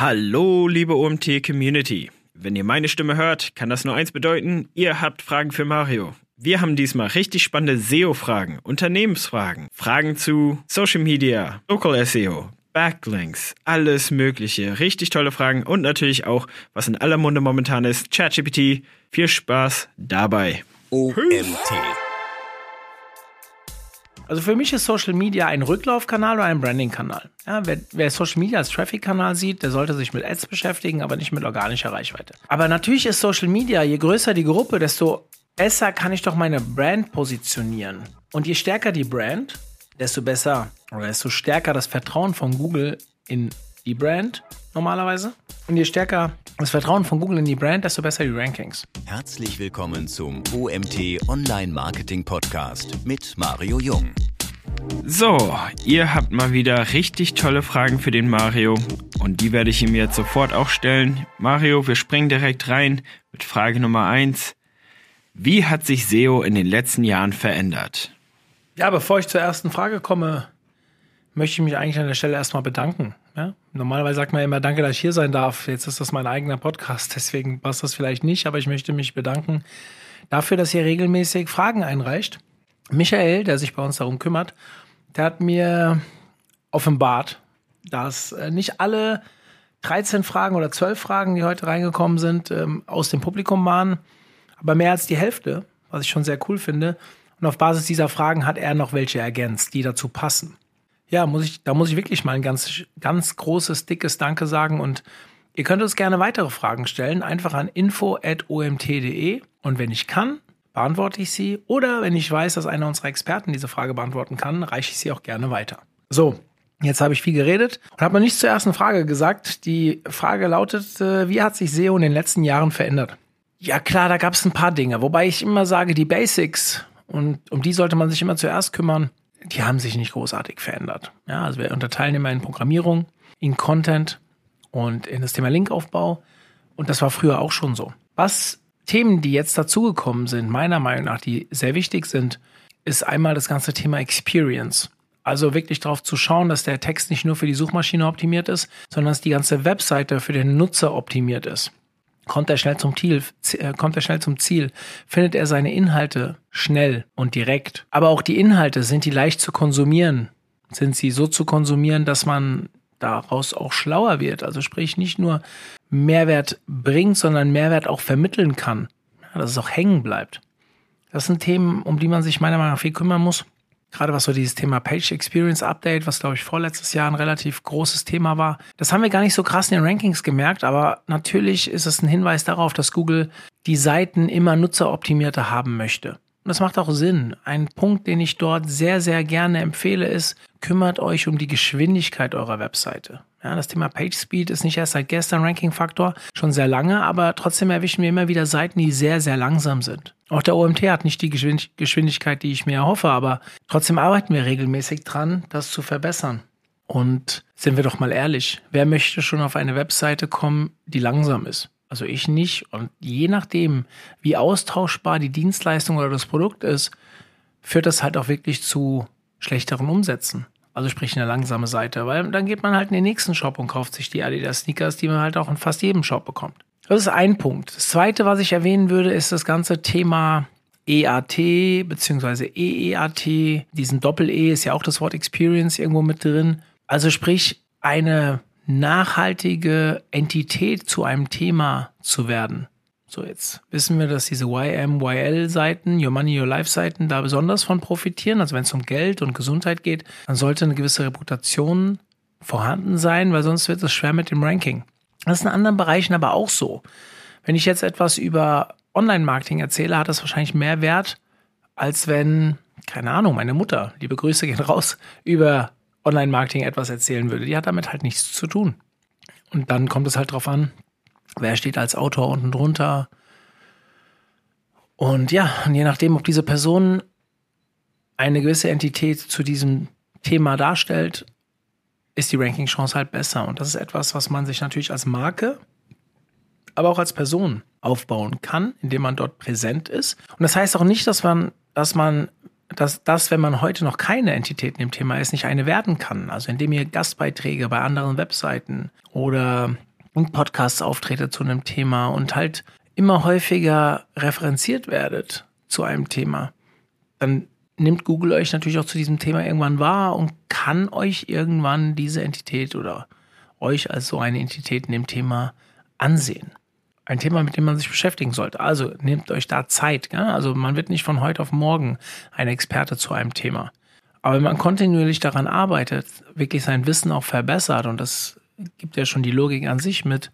Hallo, liebe OMT-Community. Wenn ihr meine Stimme hört, kann das nur eins bedeuten, ihr habt Fragen für Mario. Wir haben diesmal richtig spannende SEO-Fragen, Unternehmensfragen, Fragen zu Social Media, Local SEO, Backlinks, alles Mögliche. Richtig tolle Fragen und natürlich auch, was in aller Munde momentan ist, ChatGPT. Viel Spaß dabei. OMT. Also für mich ist Social Media ein Rücklaufkanal oder ein Branding-Kanal. Ja, wer, wer, Social Media als Traffic-Kanal sieht, der sollte sich mit Ads beschäftigen, aber nicht mit organischer Reichweite. Aber natürlich ist Social Media, je größer die Gruppe, desto besser kann ich doch meine Brand positionieren. Und je stärker die Brand, desto besser oder desto stärker das Vertrauen von Google in die Brand normalerweise. Und je stärker das Vertrauen von Google in die Brand, desto besser die Rankings. Herzlich willkommen zum OMT Online Marketing Podcast mit Mario Jung. So, ihr habt mal wieder richtig tolle Fragen für den Mario und die werde ich ihm jetzt sofort auch stellen. Mario, wir springen direkt rein mit Frage Nummer 1. Wie hat sich SEO in den letzten Jahren verändert? Ja, bevor ich zur ersten Frage komme, möchte ich mich eigentlich an der Stelle erstmal bedanken. Ja? Normalerweise sagt man immer, danke, dass ich hier sein darf. Jetzt ist das mein eigener Podcast, deswegen passt das vielleicht nicht, aber ich möchte mich bedanken dafür, dass ihr regelmäßig Fragen einreicht. Michael, der sich bei uns darum kümmert, der hat mir offenbart, dass äh, nicht alle 13 Fragen oder 12 Fragen, die heute reingekommen sind, ähm, aus dem Publikum waren, aber mehr als die Hälfte, was ich schon sehr cool finde. Und auf Basis dieser Fragen hat er noch welche ergänzt, die dazu passen. Ja, muss ich, da muss ich wirklich mal ein ganz, ganz großes, dickes Danke sagen und ihr könnt uns gerne weitere Fragen stellen, einfach an info.omt.de und wenn ich kann, beantworte ich sie oder wenn ich weiß, dass einer unserer Experten diese Frage beantworten kann, reiche ich sie auch gerne weiter. So, Jetzt habe ich viel geredet und habe noch nichts zur ersten Frage gesagt. Die Frage lautet, wie hat sich SEO in den letzten Jahren verändert? Ja klar, da gab es ein paar Dinge, wobei ich immer sage, die Basics, und um die sollte man sich immer zuerst kümmern, die haben sich nicht großartig verändert. Ja, also wir unterteilen immer in Programmierung, in Content und in das Thema Linkaufbau. Und das war früher auch schon so. Was Themen, die jetzt dazugekommen sind, meiner Meinung nach, die sehr wichtig sind, ist einmal das ganze Thema Experience. Also wirklich darauf zu schauen, dass der Text nicht nur für die Suchmaschine optimiert ist, sondern dass die ganze Webseite für den Nutzer optimiert ist kommt er schnell zum Ziel, äh, kommt er schnell zum Ziel, findet er seine Inhalte schnell und direkt. Aber auch die Inhalte, sind die leicht zu konsumieren? Sind sie so zu konsumieren, dass man daraus auch schlauer wird? Also sprich nicht nur Mehrwert bringt, sondern Mehrwert auch vermitteln kann, dass es auch hängen bleibt. Das sind Themen, um die man sich meiner Meinung nach viel kümmern muss gerade was so dieses Thema Page Experience Update, was glaube ich vorletztes Jahr ein relativ großes Thema war. Das haben wir gar nicht so krass in den Rankings gemerkt, aber natürlich ist es ein Hinweis darauf, dass Google die Seiten immer nutzeroptimierter haben möchte. Und das macht auch Sinn. Ein Punkt, den ich dort sehr, sehr gerne empfehle, ist, kümmert euch um die Geschwindigkeit eurer Webseite. Ja, das Thema PageSpeed ist nicht erst seit gestern Ranking-Faktor, schon sehr lange, aber trotzdem erwischen wir immer wieder Seiten, die sehr, sehr langsam sind. Auch der OMT hat nicht die Geschwindigkeit, die ich mir erhoffe, aber trotzdem arbeiten wir regelmäßig dran, das zu verbessern. Und sind wir doch mal ehrlich, wer möchte schon auf eine Webseite kommen, die langsam ist? Also ich nicht. Und je nachdem, wie austauschbar die Dienstleistung oder das Produkt ist, führt das halt auch wirklich zu schlechteren Umsätzen. Also sprich eine langsame Seite, weil dann geht man halt in den nächsten Shop und kauft sich die Adidas Sneakers, die man halt auch in fast jedem Shop bekommt. Das ist ein Punkt. Das zweite, was ich erwähnen würde, ist das ganze Thema EAT bzw. EEAT. Diesen Doppel-E ist ja auch das Wort Experience irgendwo mit drin. Also sprich eine nachhaltige Entität zu einem Thema zu werden. So, jetzt wissen wir, dass diese YM-YL-Seiten, Your Money, Your Life-Seiten da besonders von profitieren. Also wenn es um Geld und Gesundheit geht, dann sollte eine gewisse Reputation vorhanden sein, weil sonst wird es schwer mit dem Ranking. Das ist in anderen Bereichen aber auch so. Wenn ich jetzt etwas über Online-Marketing erzähle, hat das wahrscheinlich mehr Wert, als wenn, keine Ahnung, meine Mutter, liebe Grüße gehen raus, über Online-Marketing etwas erzählen würde. Die hat damit halt nichts zu tun. Und dann kommt es halt drauf an, wer steht als Autor unten drunter. Und ja, und je nachdem, ob diese Person eine gewisse Entität zu diesem Thema darstellt, ist die Ranking-Chance halt besser. Und das ist etwas, was man sich natürlich als Marke, aber auch als Person aufbauen kann, indem man dort präsent ist. Und das heißt auch nicht, dass man, dass man, dass das, wenn man heute noch keine Entität in dem Thema ist, nicht eine werden kann. Also indem ihr Gastbeiträge bei anderen Webseiten oder und Podcasts auftretet zu einem Thema und halt immer häufiger referenziert werdet zu einem Thema, dann nimmt Google euch natürlich auch zu diesem Thema irgendwann wahr und kann euch irgendwann diese Entität oder euch als so eine Entität in dem Thema ansehen. Ein Thema, mit dem man sich beschäftigen sollte. Also nehmt euch da Zeit. Ja? Also man wird nicht von heute auf morgen ein Experte zu einem Thema. Aber wenn man kontinuierlich daran arbeitet, wirklich sein Wissen auch verbessert, und das gibt ja schon die Logik an sich mit,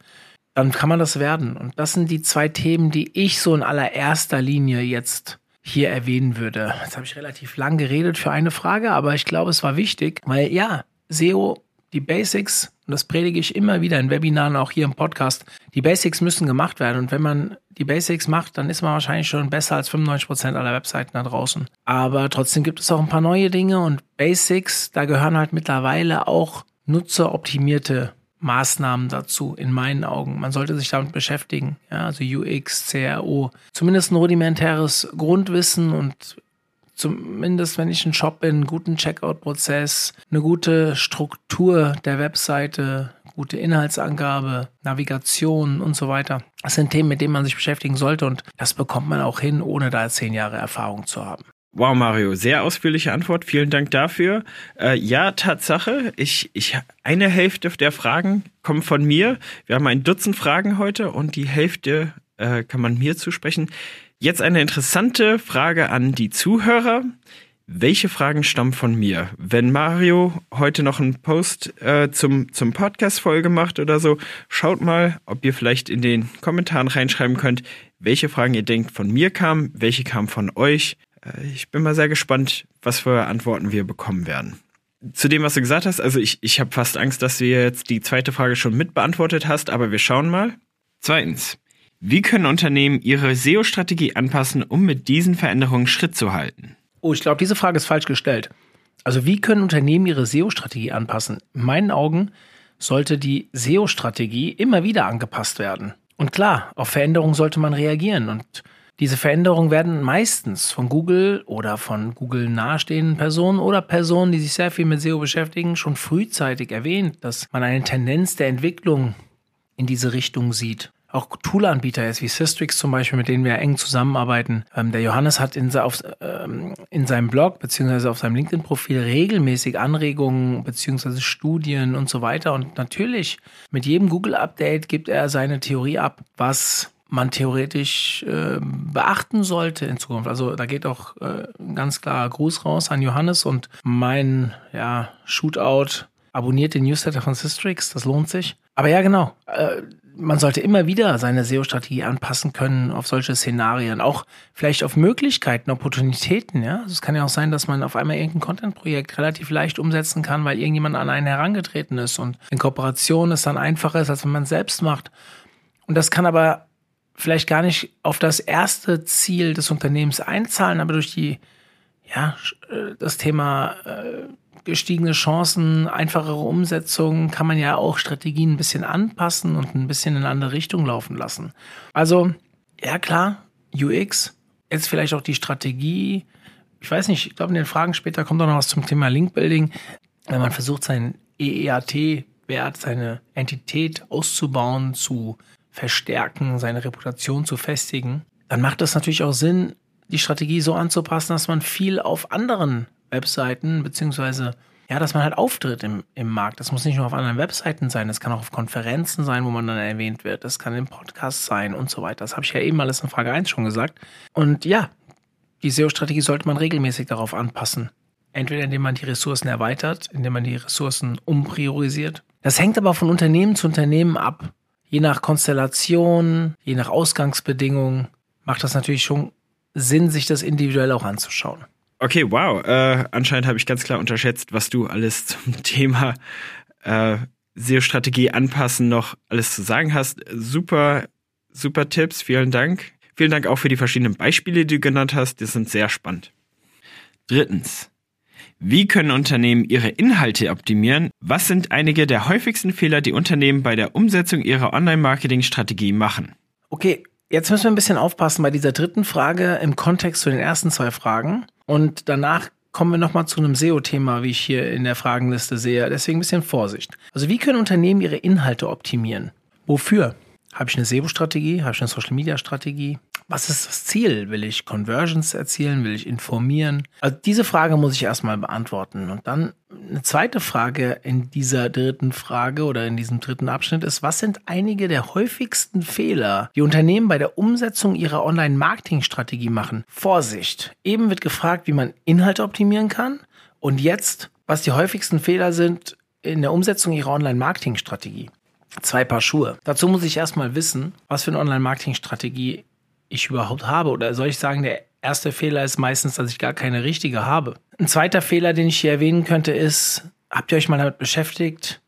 dann kann man das werden. Und das sind die zwei Themen, die ich so in allererster Linie jetzt hier erwähnen würde. Jetzt habe ich relativ lang geredet für eine Frage, aber ich glaube, es war wichtig, weil ja, SEO, die Basics, und das predige ich immer wieder in Webinaren, auch hier im Podcast, die Basics müssen gemacht werden. Und wenn man die Basics macht, dann ist man wahrscheinlich schon besser als 95 Prozent aller Webseiten da draußen. Aber trotzdem gibt es auch ein paar neue Dinge und Basics, da gehören halt mittlerweile auch nutzeroptimierte Maßnahmen dazu, in meinen Augen. Man sollte sich damit beschäftigen. Ja, also UX, CRO. Zumindest ein rudimentäres Grundwissen und zumindest wenn ich ein Shop bin, einen guten Checkout-Prozess, eine gute Struktur der Webseite, gute Inhaltsangabe, Navigation und so weiter. Das sind Themen, mit denen man sich beschäftigen sollte und das bekommt man auch hin, ohne da zehn Jahre Erfahrung zu haben. Wow, Mario, sehr ausführliche Antwort. Vielen Dank dafür. Äh, ja, Tatsache. Ich, ich, eine Hälfte der Fragen kommen von mir. Wir haben ein Dutzend Fragen heute und die Hälfte äh, kann man mir zusprechen. Jetzt eine interessante Frage an die Zuhörer. Welche Fragen stammen von mir? Wenn Mario heute noch einen Post äh, zum, zum Podcast-Folge macht oder so, schaut mal, ob ihr vielleicht in den Kommentaren reinschreiben könnt, welche Fragen ihr denkt von mir kamen, welche kamen von euch. Äh, ich bin mal sehr gespannt, was für Antworten wir bekommen werden. Zu dem, was du gesagt hast, also ich, ich habe fast Angst, dass du jetzt die zweite Frage schon mit beantwortet hast, aber wir schauen mal. Zweitens, wie können Unternehmen ihre SEO-Strategie anpassen, um mit diesen Veränderungen Schritt zu halten? Oh, ich glaube, diese Frage ist falsch gestellt. Also wie können Unternehmen ihre SEO-Strategie anpassen? In meinen Augen sollte die SEO-Strategie immer wieder angepasst werden. Und klar, auf Veränderungen sollte man reagieren und diese Veränderungen werden meistens von Google oder von Google nahestehenden Personen oder Personen, die sich sehr viel mit SEO beschäftigen, schon frühzeitig erwähnt, dass man eine Tendenz der Entwicklung in diese Richtung sieht. Auch Toolanbieter jetzt wie Systrix zum Beispiel, mit denen wir eng zusammenarbeiten. Ähm, der Johannes hat in, auf, ähm, in seinem Blog beziehungsweise auf seinem LinkedIn-Profil regelmäßig Anregungen beziehungsweise Studien und so weiter. Und natürlich mit jedem Google-Update gibt er seine Theorie ab, was man theoretisch äh, beachten sollte in Zukunft. Also da geht auch äh, ganz klar Gruß raus an Johannes und mein ja, Shootout. Abonniert den Newsletter von Systrix, das lohnt sich. Aber ja, genau. Äh, man sollte immer wieder seine SEO-Strategie anpassen können auf solche Szenarien, auch vielleicht auf Möglichkeiten, Opportunitäten. Ja, also es kann ja auch sein, dass man auf einmal irgendein Content-Projekt relativ leicht umsetzen kann, weil irgendjemand an einen herangetreten ist und in Kooperation es dann einfacher ist, als wenn man es selbst macht. Und das kann aber vielleicht gar nicht auf das erste Ziel des Unternehmens einzahlen, aber durch die, ja, äh, das Thema äh, gestiegene Chancen, einfachere Umsetzung kann man ja auch Strategien ein bisschen anpassen und ein bisschen in eine andere Richtung laufen lassen. Also, ja klar, UX, jetzt vielleicht auch die Strategie. Ich weiß nicht, ich glaube, in den Fragen später kommt auch noch was zum Thema Linkbuilding. Wenn man versucht, seinen EEAT-Wert, seine Entität auszubauen, zu verstärken, seine Reputation zu festigen, dann macht es natürlich auch Sinn, die Strategie so anzupassen, dass man viel auf anderen Webseiten, beziehungsweise ja, dass man halt auftritt im, im Markt. Das muss nicht nur auf anderen Webseiten sein, das kann auch auf Konferenzen sein, wo man dann erwähnt wird, das kann im Podcast sein und so weiter. Das habe ich ja eben alles in Frage 1 schon gesagt. Und ja, die SEO-Strategie sollte man regelmäßig darauf anpassen. Entweder indem man die Ressourcen erweitert, indem man die Ressourcen umpriorisiert. Das hängt aber von Unternehmen zu Unternehmen ab je nach Konstellation, je nach Ausgangsbedingungen macht das natürlich schon Sinn, sich das individuell auch anzuschauen. Okay, wow. Äh, anscheinend habe ich ganz klar unterschätzt, was du alles zum Thema äh, SEO-Strategie anpassen noch alles zu sagen hast. Super, super Tipps. Vielen Dank. Vielen Dank auch für die verschiedenen Beispiele, die du genannt hast. Die sind sehr spannend. Drittens. Wie können Unternehmen ihre Inhalte optimieren? Was sind einige der häufigsten Fehler, die Unternehmen bei der Umsetzung ihrer Online-Marketing-Strategie machen? Okay, jetzt müssen wir ein bisschen aufpassen bei dieser dritten Frage im Kontext zu den ersten zwei Fragen. Und danach kommen wir nochmal zu einem SEO-Thema, wie ich hier in der Fragenliste sehe. Deswegen ein bisschen Vorsicht. Also wie können Unternehmen ihre Inhalte optimieren? Wofür? Habe ich eine SEO-Strategie? Habe ich eine Social-Media-Strategie? Was ist das Ziel? Will ich Conversions erzielen? Will ich informieren? Also diese Frage muss ich erstmal beantworten. Und dann eine zweite Frage in dieser dritten Frage oder in diesem dritten Abschnitt ist, was sind einige der häufigsten Fehler, die Unternehmen bei der Umsetzung ihrer Online-Marketing-Strategie machen? Vorsicht! Eben wird gefragt, wie man Inhalte optimieren kann. Und jetzt, was die häufigsten Fehler sind in der Umsetzung ihrer Online-Marketing-Strategie. Zwei Paar Schuhe. Dazu muss ich erstmal wissen, was für eine Online-Marketing-Strategie ich überhaupt habe. Oder soll ich sagen, der erste Fehler ist meistens, dass ich gar keine richtige habe. Ein zweiter Fehler, den ich hier erwähnen könnte, ist, habt ihr euch mal damit beschäftigt,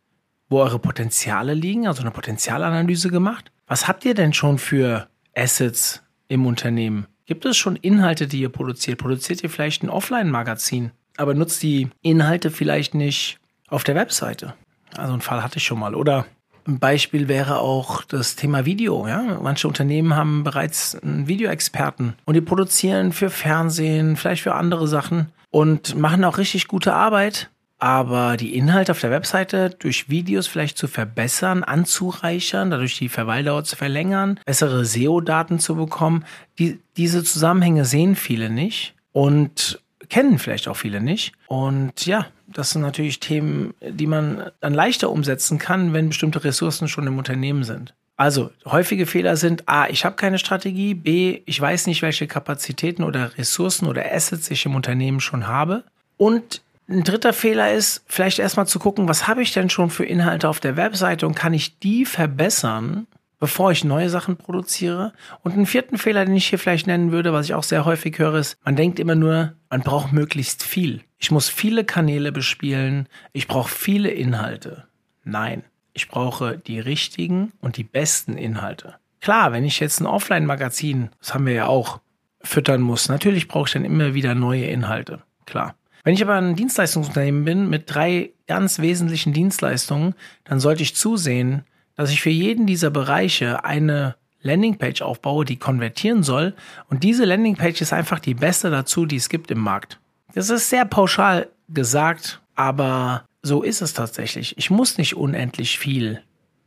wo eure Potenziale liegen, also eine Potenzialanalyse gemacht? Was habt ihr denn schon für Assets im Unternehmen? Gibt es schon Inhalte, die ihr produziert? Produziert ihr vielleicht ein Offline-Magazin, aber nutzt die Inhalte vielleicht nicht auf der Webseite? Also einen Fall hatte ich schon mal. Oder ein Beispiel wäre auch das Thema Video. Ja? Manche Unternehmen haben bereits einen Videoexperten und die produzieren für Fernsehen, vielleicht für andere Sachen und machen auch richtig gute Arbeit. Aber die Inhalte auf der Webseite durch Videos vielleicht zu verbessern, anzureichern, dadurch die Verweildauer zu verlängern, bessere SEO-Daten zu bekommen, die, diese Zusammenhänge sehen viele nicht. Und kennen vielleicht auch viele nicht. Und ja, das sind natürlich Themen, die man dann leichter umsetzen kann, wenn bestimmte Ressourcen schon im Unternehmen sind. Also häufige Fehler sind A, ich habe keine Strategie, B, ich weiß nicht, welche Kapazitäten oder Ressourcen oder Assets ich im Unternehmen schon habe. Und ein dritter Fehler ist, vielleicht erstmal zu gucken, was habe ich denn schon für Inhalte auf der Webseite und kann ich die verbessern, bevor ich neue Sachen produziere. Und einen vierten Fehler, den ich hier vielleicht nennen würde, was ich auch sehr häufig höre, ist, man denkt immer nur, man braucht möglichst viel. Ich muss viele Kanäle bespielen, ich brauche viele Inhalte. Nein, ich brauche die richtigen und die besten Inhalte. Klar, wenn ich jetzt ein Offline-Magazin, das haben wir ja auch, füttern muss, natürlich brauche ich dann immer wieder neue Inhalte. Klar. Wenn ich aber ein Dienstleistungsunternehmen bin mit drei ganz wesentlichen Dienstleistungen, dann sollte ich zusehen, dass ich für jeden dieser Bereiche eine Landingpage aufbaue, die konvertieren soll. Und diese Landingpage ist einfach die beste dazu, die es gibt im Markt. Das ist sehr pauschal gesagt, aber so ist es tatsächlich. Ich muss nicht unendlich viel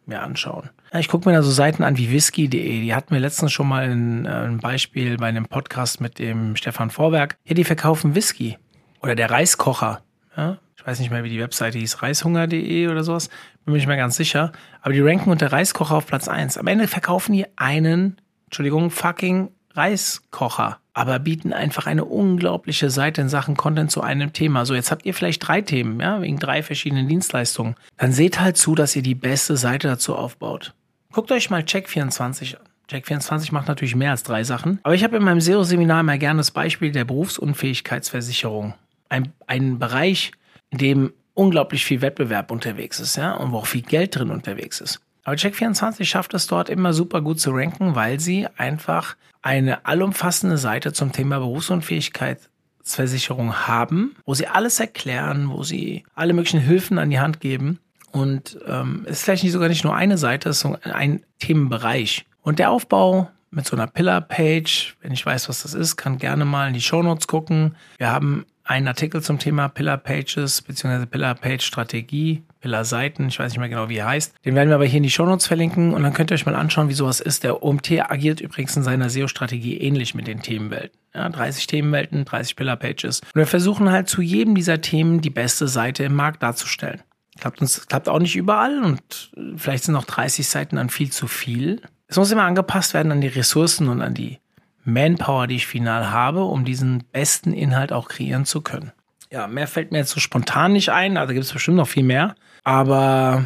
mir anschauen. Ich gucke mir da so Seiten an wie whisky.de. Die hatten wir letztens schon mal ein, äh, ein Beispiel bei einem Podcast mit dem Stefan Vorwerk. Ja, die verkaufen Whisky. Oder der Reiskocher. Ja, ich weiß nicht mehr, wie die Webseite hieß, reishunger.de oder sowas, bin mir nicht mehr ganz sicher. Aber die ranken unter Reiskocher auf Platz 1. Am Ende verkaufen die einen, Entschuldigung, fucking Reiskocher, aber bieten einfach eine unglaubliche Seite in Sachen Content zu einem Thema. So, jetzt habt ihr vielleicht drei Themen, ja, wegen drei verschiedenen Dienstleistungen. Dann seht halt zu, dass ihr die beste Seite dazu aufbaut. Guckt euch mal Check24 an. Check24 macht natürlich mehr als drei Sachen. Aber ich habe in meinem SEO-Seminar immer gerne das Beispiel der Berufsunfähigkeitsversicherung. Ein, ein Bereich, in dem unglaublich viel Wettbewerb unterwegs ist, ja, und wo auch viel Geld drin unterwegs ist. Aber Check24 schafft es dort immer super gut zu ranken, weil sie einfach eine allumfassende Seite zum Thema Berufsunfähigkeitsversicherung haben, wo sie alles erklären, wo sie alle möglichen Hilfen an die Hand geben. Und ähm, ist vielleicht nicht sogar nicht nur eine Seite, es ist ein Themenbereich. Und der Aufbau mit so einer Pillar-Page, wenn ich weiß, was das ist, kann gerne mal in die Shownotes gucken. Wir haben einen Artikel zum Thema Pillar Pages bzw. Pillar Page Strategie, Pillar Seiten, ich weiß nicht mehr genau, wie er heißt. Den werden wir aber hier in die Shownotes verlinken und dann könnt ihr euch mal anschauen, wie sowas ist. Der OMT agiert übrigens in seiner SEO-Strategie ähnlich mit den Themenwelten. Ja, 30 Themenwelten, 30 Pillar Pages. Und wir versuchen halt zu jedem dieser Themen die beste Seite im Markt darzustellen. Klappt uns, klappt auch nicht überall und vielleicht sind noch 30 Seiten dann viel zu viel. Es muss immer angepasst werden an die Ressourcen und an die Manpower, die ich final habe, um diesen besten Inhalt auch kreieren zu können. Ja, mehr fällt mir jetzt so spontan nicht ein, also gibt es bestimmt noch viel mehr. Aber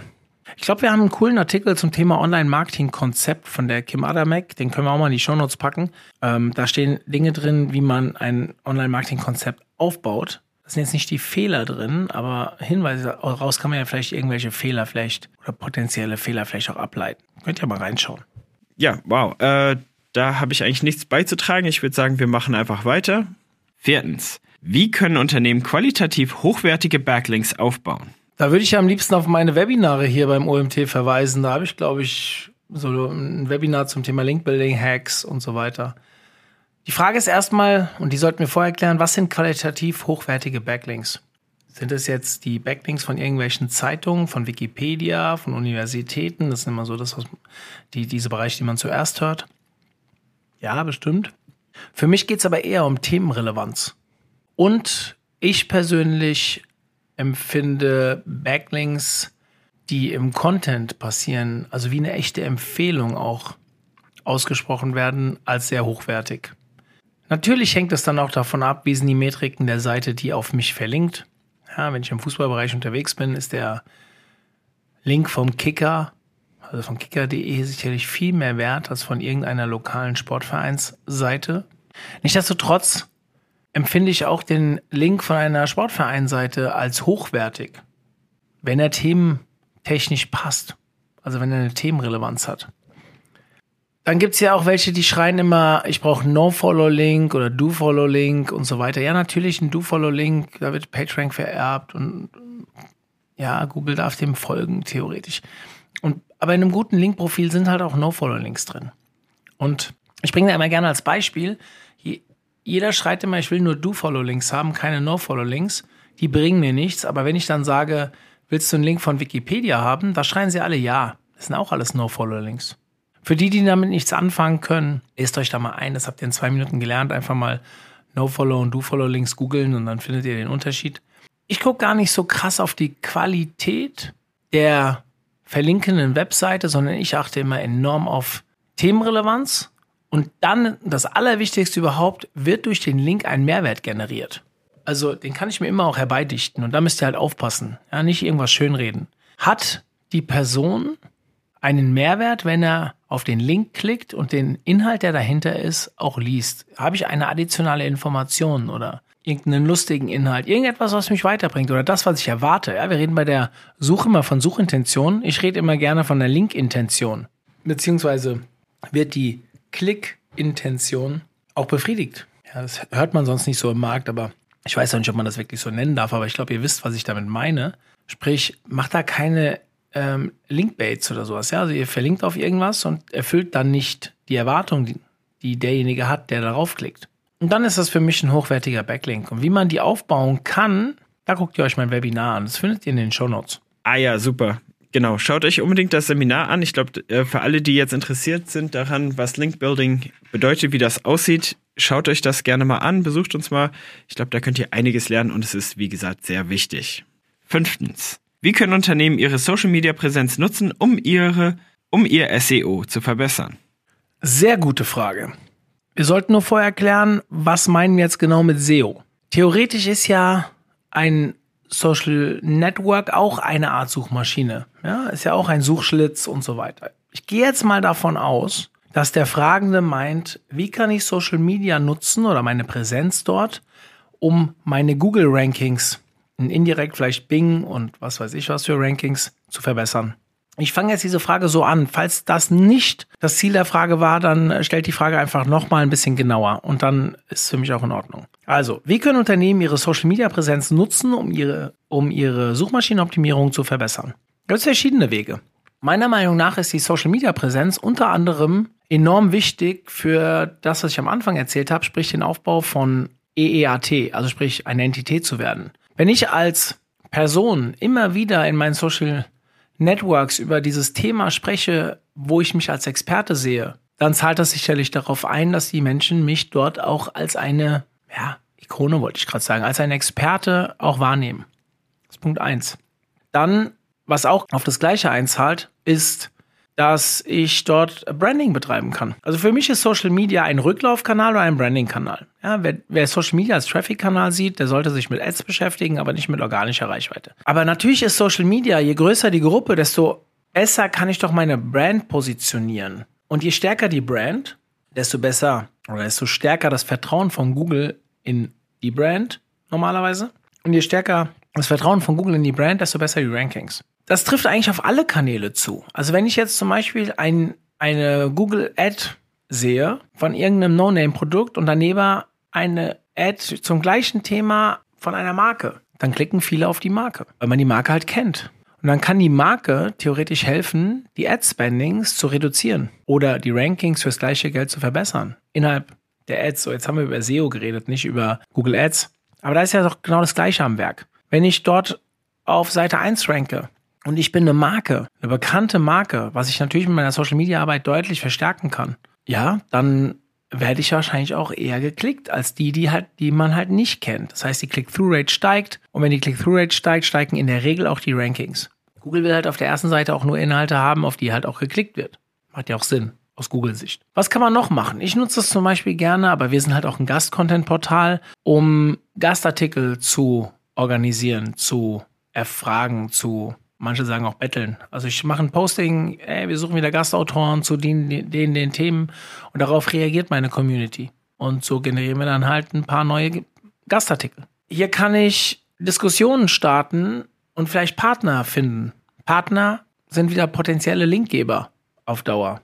ich glaube, wir haben einen coolen Artikel zum Thema Online-Marketing-Konzept von der Kim Adamek. Den können wir auch mal in die Shownotes packen. Ähm, da stehen Dinge drin, wie man ein Online-Marketing-Konzept aufbaut. Das sind jetzt nicht die Fehler drin, aber Hinweise daraus kann man ja vielleicht irgendwelche Fehler vielleicht oder potenzielle Fehler vielleicht auch ableiten. Könnt ihr mal reinschauen. Ja, wow. Äh, da habe ich eigentlich nichts beizutragen. Ich würde sagen, wir machen einfach weiter. Viertens. Wie können Unternehmen qualitativ hochwertige Backlinks aufbauen? Da würde ich am liebsten auf meine Webinare hier beim OMT verweisen. Da habe ich, glaube ich, so ein Webinar zum Thema Linkbuilding, Hacks und so weiter. Die Frage ist erstmal, und die sollten wir vorher klären, was sind qualitativ hochwertige Backlinks? Sind es jetzt die Backlinks von irgendwelchen Zeitungen, von Wikipedia, von Universitäten? Das sind immer so das, was die, diese Bereiche, die man zuerst hört. Ja, bestimmt. Für mich geht es aber eher um Themenrelevanz. Und ich persönlich empfinde Backlinks, die im Content passieren, also wie eine echte Empfehlung auch ausgesprochen werden, als sehr hochwertig. Natürlich hängt es dann auch davon ab, wie sind die Metriken der Seite, die auf mich verlinkt. Ja, wenn ich im Fußballbereich unterwegs bin, ist der Link vom Kicker, also von kicker.de, sicherlich viel mehr wert als von irgendeiner lokalen Sportvereinsseite. Nichtsdestotrotz empfinde ich auch den Link von einer Sportvereinsseite als hochwertig, wenn er thementechnisch passt. Also wenn er eine Themenrelevanz hat. Dann gibt's ja auch welche, die schreien immer, ich brauche No-Follow-Link oder Do-Follow-Link und so weiter. Ja, natürlich ein Do-Follow-Link, da wird PageRank vererbt und ja, Google darf dem folgen, theoretisch. Aber in einem guten Link-Profil sind halt auch No-Follow-Links drin. Und ich bringe da immer gerne als Beispiel, jeder schreit immer, ich will nur Do-Follow-Links haben, keine No-Follow-Links. Die bringen mir nichts, aber wenn ich dann sage, willst du einen Link von Wikipedia haben, da schreien sie alle ja. Das sind auch alles No-Follow-Links. Für die, die damit nichts anfangen können, lest euch da mal ein. Das habt ihr in zwei Minuten gelernt. Einfach mal No-Follow und Do-Follow-Links googeln und dann findet ihr den Unterschied. Ich gucke gar nicht so krass auf die Qualität der verlinkenden Webseite, sondern ich achte immer enorm auf Themenrelevanz. Und dann, das Allerwichtigste überhaupt, wird durch den Link ein Mehrwert generiert. Also den kann ich mir immer auch herbeidichten. Und da müsst ihr halt aufpassen. Ja, nicht irgendwas schönreden. Hat die Person einen Mehrwert, wenn er auf den Link klickt und den Inhalt, der dahinter ist, auch liest? Habe ich eine additionale Information oder irgendeinen lustigen Inhalt, irgendetwas, was mich weiterbringt oder das, was ich erwarte? Ja, wir reden bei der Suche immer von Suchintention. Ich rede immer gerne von der Linkintention. Beziehungsweise wird die Klickintention auch befriedigt. Ja, das hört man sonst nicht so im Markt, aber ich weiß auch nicht, ob man das wirklich so nennen darf, aber ich glaube, ihr wisst, was ich damit meine. Sprich, macht da keine ähm, Linkbaits oder sowas. Ja? Also ihr verlinkt auf irgendwas und erfüllt dann nicht die Erwartung, die, die derjenige hat, der darauf klickt. Und dann ist das für mich ein hochwertiger Backlink. Und wie man die aufbauen kann, da guckt ihr euch mein Webinar an. Das findet ihr in den Show Notes. Ah ja, super. Genau, schaut euch unbedingt das Seminar an. Ich glaube, äh, für alle, die jetzt interessiert sind daran, was Linkbuilding bedeutet, wie das aussieht, schaut euch das gerne mal an, besucht uns mal. Ich glaube, da könnt ihr einiges lernen und es ist, wie gesagt, sehr wichtig. Fünftens. Wie können Unternehmen ihre Social Media Präsenz nutzen, um ihre, um ihr SEO zu verbessern? Sehr gute Frage. Wir sollten nur vorher klären, was meinen wir jetzt genau mit SEO? Theoretisch ist ja ein Social Network auch eine Art Suchmaschine. Ja, ist ja auch ein Suchschlitz und so weiter. Ich gehe jetzt mal davon aus, dass der Fragende meint, wie kann ich Social Media nutzen oder meine Präsenz dort, um meine Google Rankings indirekt vielleicht Bing und was weiß ich was für Rankings zu verbessern. Ich fange jetzt diese Frage so an. Falls das nicht das Ziel der Frage war, dann stellt die Frage einfach nochmal ein bisschen genauer und dann ist es für mich auch in Ordnung. Also, wie können Unternehmen ihre Social Media Präsenz nutzen, um ihre, um ihre Suchmaschinenoptimierung zu verbessern? Da gibt es verschiedene Wege. Meiner Meinung nach ist die Social Media Präsenz unter anderem enorm wichtig für das, was ich am Anfang erzählt habe, sprich den Aufbau von EEAT, also sprich eine Entität zu werden. Wenn ich als Person immer wieder in meinen Social Networks über dieses Thema spreche, wo ich mich als Experte sehe, dann zahlt das sicherlich darauf ein, dass die Menschen mich dort auch als eine, ja, Ikone wollte ich gerade sagen, als ein Experte auch wahrnehmen. Das ist Punkt eins. Dann, was auch auf das Gleiche einzahlt, ist dass ich dort Branding betreiben kann. Also für mich ist Social Media ein Rücklaufkanal oder ein Branding-Kanal. Ja, wer, wer Social Media als Traffic-Kanal sieht, der sollte sich mit Ads beschäftigen, aber nicht mit organischer Reichweite. Aber natürlich ist Social Media, je größer die Gruppe, desto besser kann ich doch meine Brand positionieren. Und je stärker die Brand, desto besser oder desto stärker das Vertrauen von Google in die Brand normalerweise. Und je stärker das Vertrauen von Google in die Brand, desto besser die Rankings das trifft eigentlich auf alle Kanäle zu. Also wenn ich jetzt zum Beispiel ein, eine Google Ad sehe von irgendeinem No-Name-Produkt und daneben eine Ad zum gleichen Thema von einer Marke, dann klicken viele auf die Marke, weil man die Marke halt kennt. Und dann kann die Marke theoretisch helfen, die Ad-Spendings zu reduzieren oder die Rankings fürs gleiche Geld zu verbessern. Innerhalb der Ads. So, jetzt haben wir über SEO geredet, nicht über Google Ads. Aber da ist ja doch genau das Gleiche am Werk. wenn ich dort auf Seite 1 ranke und ich bin eine Marke, eine bekannte Marke, was ich natürlich mit meiner Social Media Arbeit deutlich verstärken kann, ja, dann werde ich wahrscheinlich auch eher geklickt als die, die halt, die man halt nicht kennt. Das heißt, die Click-Through-Rate steigt und wenn die Click-Through-Rate steigt, steigen in der Regel auch die Rankings. Google will halt auf der ersten Seite auch nur Inhalte haben, auf die halt auch geklickt wird. Macht ja auch Sinn aus Google-Sicht. Was kann man noch machen? Ich nutze das zum Beispiel gerne, aber wir sind halt auch ein Gast-Content-Portal, um Gastartikel zu organisieren, zu erfragen, zu manche sagen auch betteln. Also ich mache ein Posting, ey, wir suchen wieder Gastautoren zu den, den, den Themen und darauf reagiert meine Community. Und so generieren wir dann halt ein paar neue Gastartikel. Hier kann ich Diskussionen starten und vielleicht Partner finden. Partner sind wieder potenzielle Linkgeber auf Dauer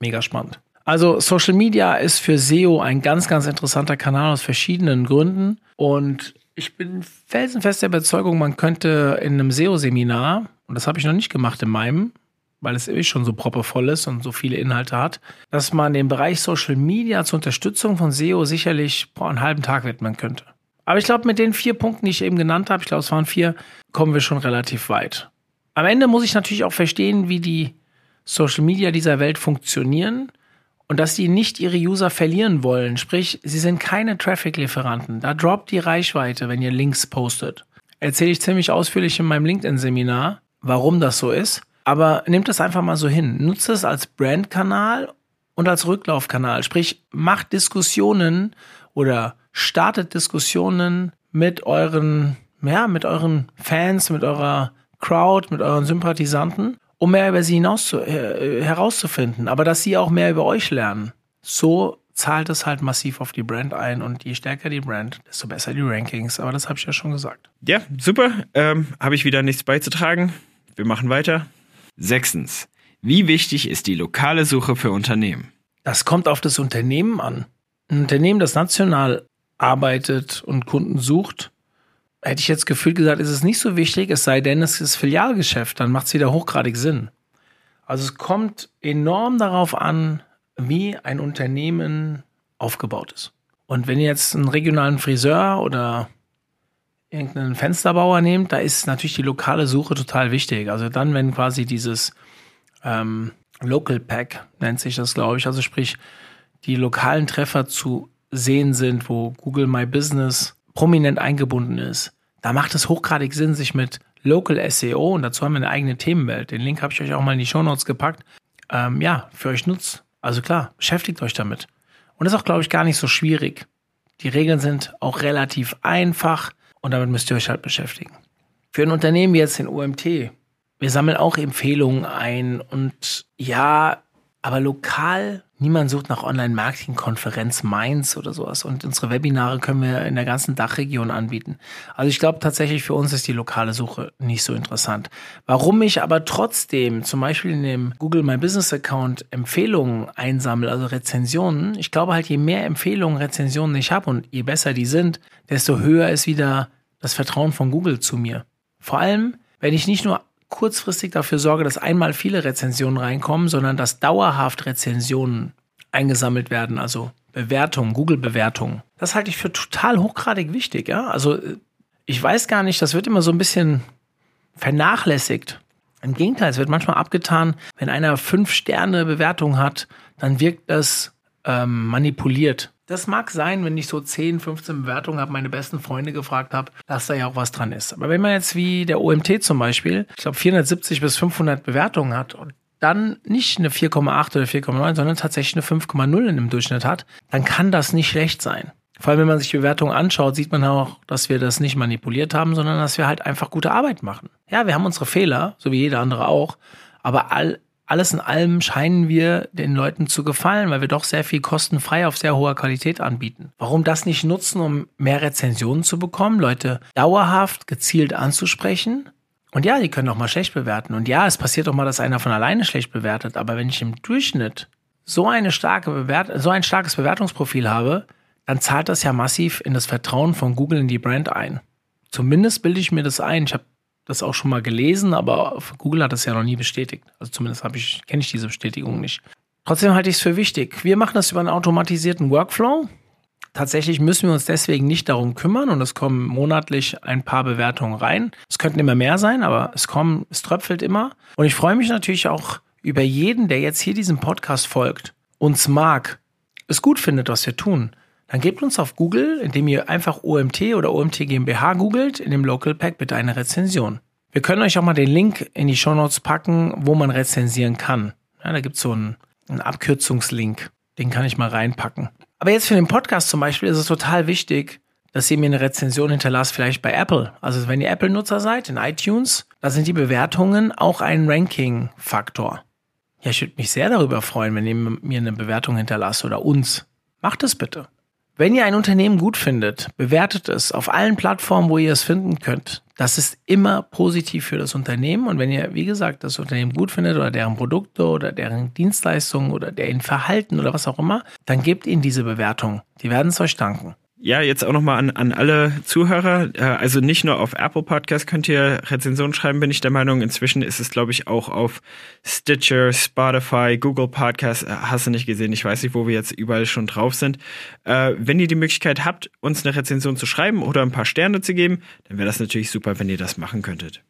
mega spannend. Also Social Media ist für SEO ein ganz, ganz interessanter Kanal aus verschiedenen Gründen. Und ich bin felsenfest der Überzeugung, man könnte in einem SEO-Seminar, und das habe ich noch nicht gemacht in meinem, weil es eh schon so proppevoll ist und so viele Inhalte hat, dass man den Bereich Social Media zur Unterstützung von SEO sicherlich einen halben Tag widmen könnte. Aber ich glaube, mit den vier Punkten, die ich eben genannt habe, ich glaube, es waren vier, kommen wir schon relativ weit. Am Ende muss ich natürlich auch verstehen, wie die Social Media dieser Welt funktionieren und dass sie nicht ihre User verlieren wollen. Sprich, sie sind keine Traffic-Lieferanten. Da droppt die Reichweite, wenn ihr Links postet. Erzähle ich ziemlich ausführlich in meinem LinkedIn-Seminar, warum das so ist. Aber nehmt das einfach mal so hin. Nutzt es als Brandkanal und als Rücklaufkanal. Sprich, macht Diskussionen oder startet Diskussionen mit euren, ja, mit euren Fans, mit eurer Crowd, mit euren Sympathisanten um mehr über sie hinaus zu, äh, herauszufinden, aber dass sie auch mehr über euch lernen. So zahlt es halt massiv auf die Brand ein und je stärker die Brand, desto besser die Rankings. Aber das habe ich ja schon gesagt. Ja, super. Ähm, habe ich wieder nichts beizutragen. Wir machen weiter. Sechstens. Wie wichtig ist die lokale Suche für Unternehmen? Das kommt auf das Unternehmen an. Ein Unternehmen, das national arbeitet und Kunden sucht, hätte ich jetzt gefühlt gesagt, ist es nicht so wichtig, es sei denn, es ist Filialgeschäft, dann macht es wieder hochgradig Sinn. Also es kommt enorm darauf an, wie ein Unternehmen aufgebaut ist. Und wenn ihr jetzt einen regionalen Friseur oder irgendeinen Fensterbauer nehmt, da ist natürlich die lokale Suche total wichtig. Also dann, wenn quasi dieses ähm, Local Pack nennt sich das, glaube ich, also sprich die lokalen Treffer zu sehen sind, wo Google My Business prominent eingebunden ist, da macht es hochgradig Sinn, sich mit Local SEO, und dazu haben wir eine eigene Themenwelt, den Link habe ich euch auch mal in die Show Notes gepackt, ähm, ja, für euch nutzt. Also klar, beschäftigt euch damit. Und das ist auch, glaube ich, gar nicht so schwierig. Die Regeln sind auch relativ einfach und damit müsst ihr euch halt beschäftigen. Für ein Unternehmen wie jetzt den OMT, wir sammeln auch Empfehlungen ein und ja, aber lokal Niemand sucht nach Online-Marketing-Konferenz Mainz oder sowas. Und unsere Webinare können wir in der ganzen Dachregion anbieten. Also ich glaube tatsächlich für uns ist die lokale Suche nicht so interessant. Warum ich aber trotzdem zum Beispiel in dem Google My Business Account Empfehlungen einsammle, also Rezensionen, ich glaube halt, je mehr Empfehlungen, Rezensionen ich habe und je besser die sind, desto höher ist wieder das Vertrauen von Google zu mir. Vor allem, wenn ich nicht nur kurzfristig dafür sorge, dass einmal viele Rezensionen reinkommen, sondern dass dauerhaft Rezensionen eingesammelt werden, also Bewertungen, Google-Bewertungen. Das halte ich für total hochgradig wichtig, ja. Also ich weiß gar nicht, das wird immer so ein bisschen vernachlässigt. Im Gegenteil, es wird manchmal abgetan, wenn einer fünf Sterne Bewertung hat, dann wirkt das ähm, manipuliert. Das mag sein, wenn ich so 10, 15 Bewertungen habe, meine besten Freunde gefragt habe, dass da ja auch was dran ist. Aber wenn man jetzt wie der OMT zum Beispiel, ich glaube 470 bis 500 Bewertungen hat und dann nicht eine 4,8 oder 4,9, sondern tatsächlich eine 5,0 in dem Durchschnitt hat, dann kann das nicht schlecht sein. Vor allem, wenn man sich die Bewertungen anschaut, sieht man auch, dass wir das nicht manipuliert haben, sondern dass wir halt einfach gute Arbeit machen. Ja, wir haben unsere Fehler, so wie jeder andere auch, aber all, alles in allem scheinen wir den Leuten zu gefallen, weil wir doch sehr viel kostenfrei auf sehr hoher Qualität anbieten. Warum das nicht nutzen, um mehr Rezensionen zu bekommen, Leute dauerhaft gezielt anzusprechen? Und ja, die können auch mal schlecht bewerten. Und ja, es passiert auch mal, dass einer von alleine schlecht bewertet. Aber wenn ich im Durchschnitt so eine starke Bewert so ein starkes Bewertungsprofil habe, dann zahlt das ja massiv in das Vertrauen von Google in die Brand ein. Zumindest bilde ich mir das ein. Ich habe das auch schon mal gelesen, aber Google hat das ja noch nie bestätigt. Also zumindest ich, kenne ich diese Bestätigung nicht. Trotzdem halte ich es für wichtig. Wir machen das über einen automatisierten Workflow. Tatsächlich müssen wir uns deswegen nicht darum kümmern und es kommen monatlich ein paar Bewertungen rein. Es könnten immer mehr sein, aber es kommen, es tröpfelt immer. Und ich freue mich natürlich auch über jeden, der jetzt hier diesem Podcast folgt, uns mag, es gut findet, was wir tun. Dann gebt uns auf Google, indem ihr einfach OMT oder OMT GmbH googelt, in dem Local Pack bitte eine Rezension. Wir können euch auch mal den Link in die Show Notes packen, wo man rezensieren kann. Ja, da gibt es so einen, einen Abkürzungslink. Den kann ich mal reinpacken. Aber jetzt für den Podcast zum Beispiel ist es total wichtig, dass ihr mir eine Rezension hinterlasst, vielleicht bei Apple. Also wenn ihr Apple-Nutzer seid, in iTunes, da sind die Bewertungen auch ein Ranking-Faktor. Ja, ich würde mich sehr darüber freuen, wenn ihr mir eine Bewertung hinterlasst oder uns. Macht es bitte. Wenn ihr ein Unternehmen gut findet, bewertet es auf allen Plattformen, wo ihr es finden könnt. Das ist immer positiv für das Unternehmen. Und wenn ihr, wie gesagt, das Unternehmen gut findet oder deren Produkte oder deren Dienstleistungen oder deren Verhalten oder was auch immer, dann gebt ihnen diese Bewertung. Die werden es euch danken. Ja, jetzt auch nochmal an, an alle Zuhörer. Äh, also nicht nur auf Apple Podcast könnt ihr Rezensionen schreiben, bin ich der Meinung. Inzwischen ist es, glaube ich, auch auf Stitcher, Spotify, Google Podcast. Äh, hast du nicht gesehen? Ich weiß nicht, wo wir jetzt überall schon drauf sind. Äh, wenn ihr die Möglichkeit habt, uns eine Rezension zu schreiben oder ein paar Sterne zu geben, dann wäre das natürlich super, wenn ihr das machen könntet.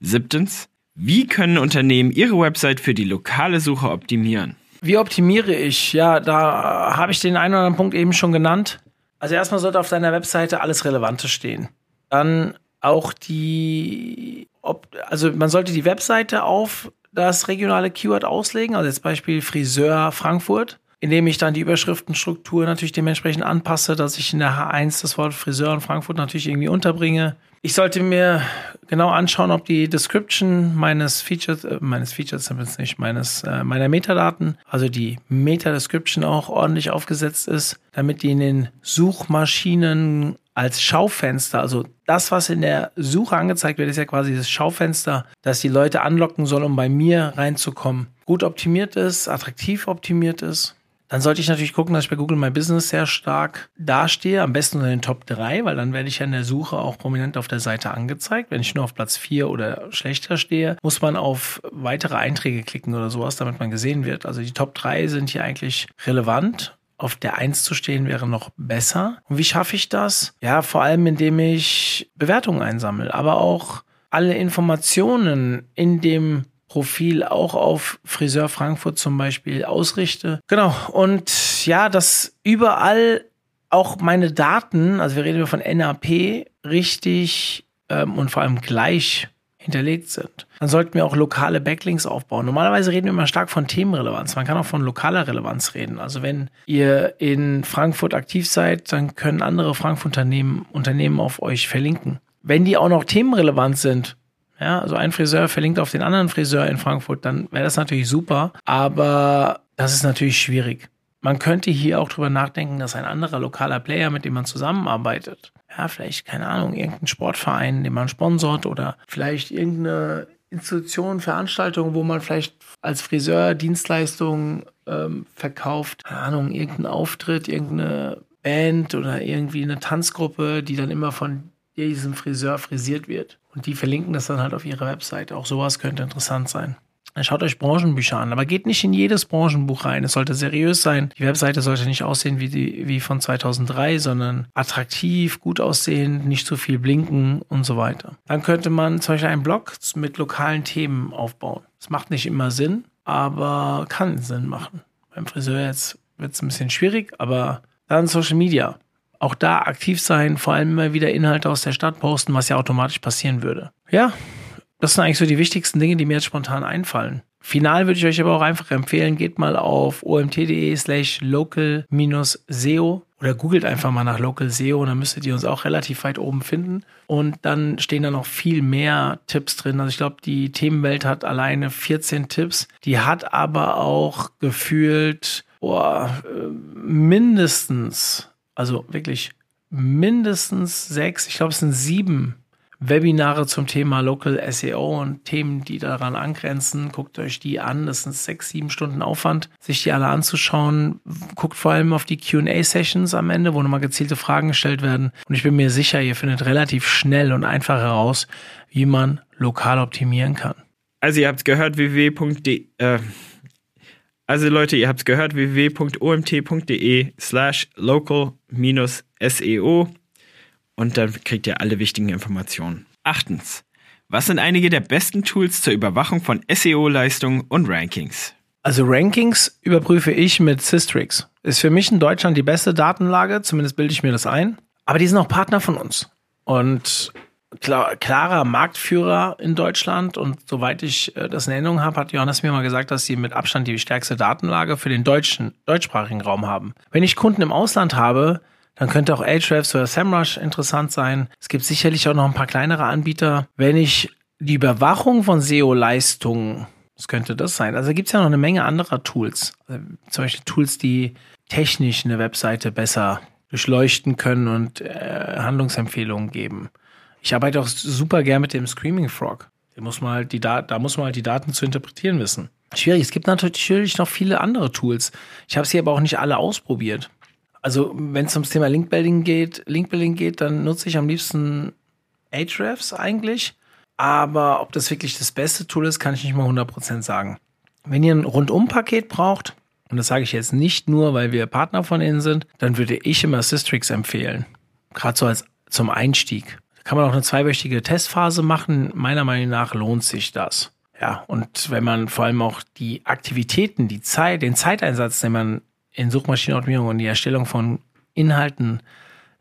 Siebtens. Wie können Unternehmen ihre Website für die lokale Suche optimieren? Wie optimiere ich? Ja, da habe ich den einen oder anderen Punkt eben schon genannt. Also erstmal sollte auf deiner Webseite alles Relevante stehen. Dann auch die, ob, also man sollte die Webseite auf das regionale Keyword auslegen, also jetzt Beispiel Friseur Frankfurt, indem ich dann die Überschriftenstruktur natürlich dementsprechend anpasse, dass ich in der H1 das Wort Friseur in Frankfurt natürlich irgendwie unterbringe. Ich sollte mir genau anschauen, ob die Description meines Features, äh, meines Features Samples nicht, meines, äh, meiner Metadaten, also die Meta-Description auch ordentlich aufgesetzt ist, damit die in den Suchmaschinen als Schaufenster, also das, was in der Suche angezeigt wird, ist ja quasi das Schaufenster, das die Leute anlocken soll, um bei mir reinzukommen. Gut optimiert ist, attraktiv optimiert ist dann sollte ich natürlich gucken, dass ich bei Google My Business sehr stark dastehe, am besten in den Top 3, weil dann werde ich ja in der Suche auch prominent auf der Seite angezeigt. Wenn ich nur auf Platz 4 oder schlechter stehe, muss man auf weitere Einträge klicken oder sowas, damit man gesehen wird. Also die Top 3 sind hier eigentlich relevant auf der 1 zu stehen wäre noch besser. Und wie schaffe ich das? Ja, vor allem indem ich Bewertungen einsammle, aber auch alle Informationen in dem Profil auch auf Friseur Frankfurt zum Beispiel ausrichte. Genau. Und ja, dass überall auch meine Daten, also wir reden von NAP, richtig ähm, und vor allem gleich hinterlegt sind. Dann sollten wir auch lokale Backlinks aufbauen. Normalerweise reden wir immer stark von Themenrelevanz. Man kann auch von lokaler Relevanz reden. Also wenn ihr in Frankfurt aktiv seid, dann können andere Frankfurt-Unternehmen Unternehmen auf euch verlinken. Wenn die auch noch themenrelevant sind, ja, also ein Friseur verlinkt auf den anderen Friseur in Frankfurt, dann wäre das natürlich super, aber das ist natürlich schwierig. Man könnte hier auch drüber nachdenken, dass ein anderer lokaler Player, mit dem man zusammenarbeitet, ja, vielleicht, keine Ahnung, irgendein Sportverein, den man sponsort oder vielleicht irgendeine Institution, Veranstaltung, wo man vielleicht als Friseur Dienstleistungen ähm, verkauft, keine Ahnung, irgendein Auftritt, irgendeine Band oder irgendwie eine Tanzgruppe, die dann immer von diesem Friseur frisiert wird. Und die verlinken das dann halt auf ihre Webseite. Auch sowas könnte interessant sein. Schaut euch Branchenbücher an, aber geht nicht in jedes Branchenbuch rein. Es sollte seriös sein. Die Webseite sollte nicht aussehen wie, die, wie von 2003, sondern attraktiv, gut aussehen, nicht zu viel blinken und so weiter. Dann könnte man zum Beispiel einen Blog mit lokalen Themen aufbauen. Das macht nicht immer Sinn, aber kann Sinn machen. Beim Friseur jetzt wird es ein bisschen schwierig, aber dann Social Media auch da aktiv sein, vor allem immer wieder Inhalte aus der Stadt posten, was ja automatisch passieren würde. Ja, das sind eigentlich so die wichtigsten Dinge, die mir jetzt spontan einfallen. Final würde ich euch aber auch einfach empfehlen, geht mal auf omt.de slash local-seo oder googelt einfach mal nach Local SEO dann müsstet ihr uns auch relativ weit oben finden. Und dann stehen da noch viel mehr Tipps drin. Also ich glaube, die Themenwelt hat alleine 14 Tipps. Die hat aber auch gefühlt boah, äh, mindestens also wirklich mindestens sechs, ich glaube es sind sieben Webinare zum Thema Local SEO und Themen, die daran angrenzen. Guckt euch die an. Das sind sechs, sieben Stunden Aufwand, sich die alle anzuschauen. Guckt vor allem auf die QA-Sessions am Ende, wo nochmal gezielte Fragen gestellt werden. Und ich bin mir sicher, ihr findet relativ schnell und einfach heraus, wie man lokal optimieren kann. Also ihr habt gehört, www.de. Äh Also Leute, ihr habt es gehört, www.omt.de slash local-seo und dann kriegt ihr alle wichtigen Informationen. Achtens. Was sind einige der besten Tools zur Überwachung von SEO-Leistungen und Rankings? Also Rankings überprüfe ich mit Systrix. Ist für mich in Deutschland die beste Datenlage, zumindest bilde ich mir das ein. Aber die sind auch Partner von uns. Und klar, klarer Marktführer in Deutschland. Und soweit ich äh, das in Erinnerung habe, hat Johannes mir mal gesagt, dass sie mit Abstand die stärkste Datenlage für den deutschen, deutschsprachigen Raum haben. Wenn ich Kunden im Ausland habe, dann könnte auch Ahrefs oder SEMrush interessant sein. Es gibt sicherlich auch noch ein paar kleinere Anbieter. Wenn ich die Überwachung von SEO-Leistungen, was könnte das sein? Also gibt es ja noch eine Menge anderer Tools. Also zum Beispiel Tools, die technisch eine Webseite besser durchleuchten können und äh, Handlungsempfehlungen geben. Ich arbeite auch super gern mit dem Screaming Frog. Da muss man halt die, da muss man halt die Daten zu interpretieren wissen. Schwierig. Es gibt natürlich noch viele andere Tools. Ich habe sie aber auch nicht alle ausprobiert. Also wenn es ums Thema Linkbuilding geht, Linkbuilding geht, dann nutze ich am liebsten Ahrefs eigentlich. Aber ob das wirklich das beste Tool ist, kann ich nicht mal 100% sagen. Wenn ihr ein Rundum-Paket braucht, und das sage ich jetzt nicht nur, weil wir Partner von ihnen sind, dann würde ich immer Systrix empfehlen. Gerade so als zum Einstieg. Kann man auch eine zweiwöchige Testphase machen. Meiner Meinung nach lohnt sich das. Ja, und wenn man vor allem auch die Aktivitäten, die Zeit, den Zeiteinsatz, den man in Suchmaschinenoptimierung und die Erstellung von Inhalten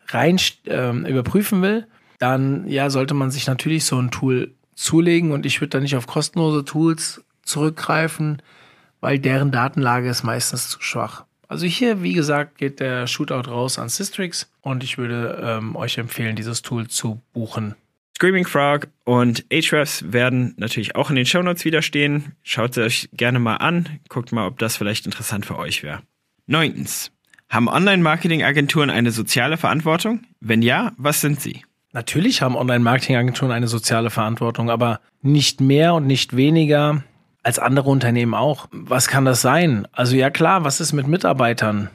rein äh, überprüfen will, dann ja, sollte man sich natürlich so ein Tool zulegen und ich würde da nicht auf kostenlose Tools zurückgreifen, weil deren Datenlage ist meistens zu schwach. Also hier, wie gesagt, geht der Shootout raus an Systrix und ich würde ähm, euch empfehlen, dieses Tool zu buchen. Screaming Frog und Ahrefs werden natürlich auch in den Shownotes wieder stehen. Schaut es euch gerne mal an, guckt mal, ob das vielleicht interessant für euch wäre. Neuntens. Haben Online-Marketing-Agenturen eine soziale Verantwortung? Wenn ja, was sind sie? Natürlich haben Online-Marketing-Agenturen eine soziale Verantwortung, aber nicht mehr und nicht weniger als andere Unternehmen auch. Was kann das sein? Also ja klar, was ist mit Mitarbeitern